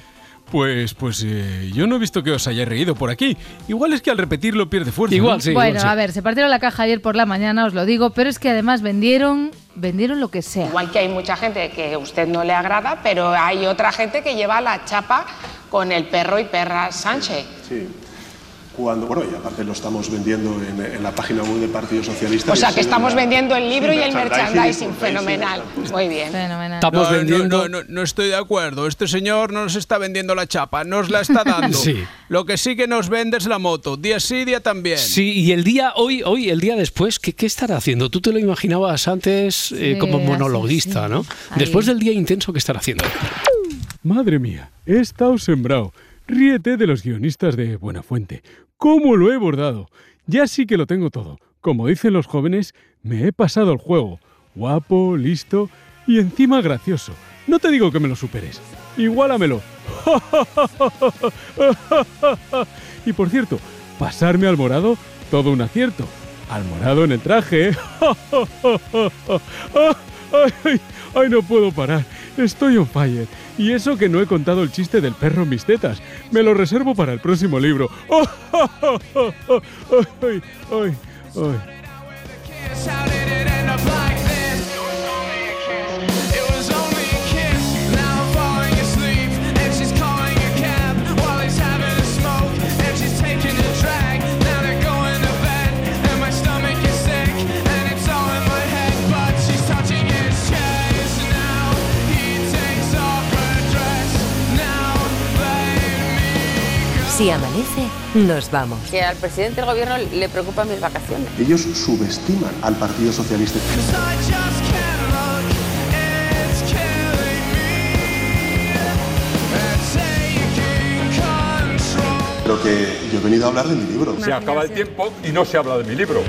Pues, pues eh, yo no he visto que os hayáis reído por aquí. Igual es que al repetirlo pierde fuerza. Igual, ¿no? sí. bueno, a ver, se partieron la caja ayer por la mañana, os lo digo, pero es que además vendieron, vendieron lo que sea. Igual que hay mucha gente que a usted no le agrada, pero hay otra gente que lleva la chapa con el perro y perra Sánchez. Sí. Cuando, bueno, y aparte lo estamos vendiendo en, en la página web del Partido Socialista. O sea que estamos la- vendiendo el libro y el merchandising, fenomenal. Muy bien. Fenomenal. Estamos No, vendiendo. No, no, no, no estoy de acuerdo. Este señor no nos está vendiendo la chapa, nos la está dando. Sí. Lo que sí que nos vende es la moto. Día sí, día también. Sí, y el día hoy, hoy, el día después, ¿qué, qué estará haciendo? Tú te lo imaginabas antes eh, Sí, como así, monologuista, sí. ¿no? Ahí. Después del día intenso, ¿qué estará haciendo? Madre mía, he estado sembrado. Ríete de los guionistas de Buenafuente. ¿Cómo lo he bordado? Ya sí que lo tengo todo. Como dicen los jóvenes, me he pasado el juego. Guapo, listo y encima gracioso. No te digo que me lo superes. Igualamelo. y por cierto, pasarme al morado, todo un acierto. Al morado en el traje. ay, ay, ay, no puedo parar. Estoy on fire. Y eso que no he contado el chiste del perro mis tetas. Me lo reservo para el próximo libro. ¡Oh, oh, oh, Si amanece, nos vamos. Que al presidente del gobierno le preocupan mis vacaciones. Ellos subestiman al Partido Socialista. Lo que yo he venido a hablar de mi libro. Se acaba el tiempo y no se habla de mi libro.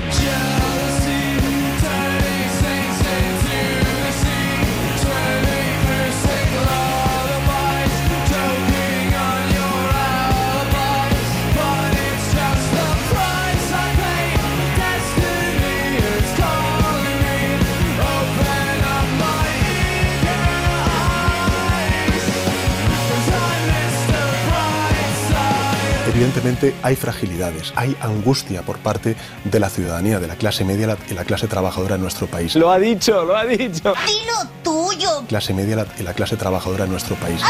Evidentemente hay fragilidades, hay angustia por parte de la ciudadanía, de la clase media y la clase trabajadora en nuestro país. Lo ha dicho, lo ha dicho. Dilo tuyo. Clase media y la clase trabajadora en nuestro país.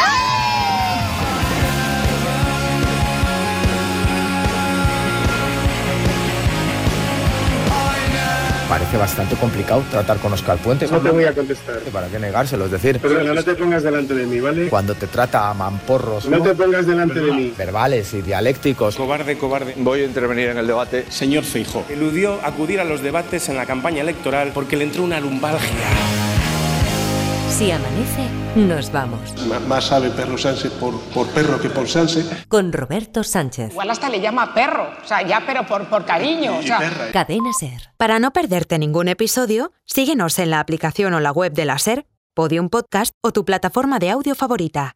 Parece bastante complicado tratar con Oscar Puente. No te voy a contestar. ¿Para qué negárselo? Es decir, Perdona, no te pongas delante de mí, ¿vale? cuando te trata a mamporros No te pongas delante de mí. verbales y dialécticos, Cobarde, cobarde. Voy a intervenir en el debate. Señor Feijó. Eludió acudir a los debates en la campaña electoral porque le entró una lumbalgia. Si amanece, nos vamos. M- Más sabe Perro Sánchez por, por perro que por Sánchez. Con Roberto Sánchez. Igual hasta le llama perro, o sea, ya pero por, por cariño, o sea. Cadena Ser. Para no perderte ningún episodio, síguenos en la aplicación o la web de la SER, Podium Podcast o tu plataforma de audio favorita.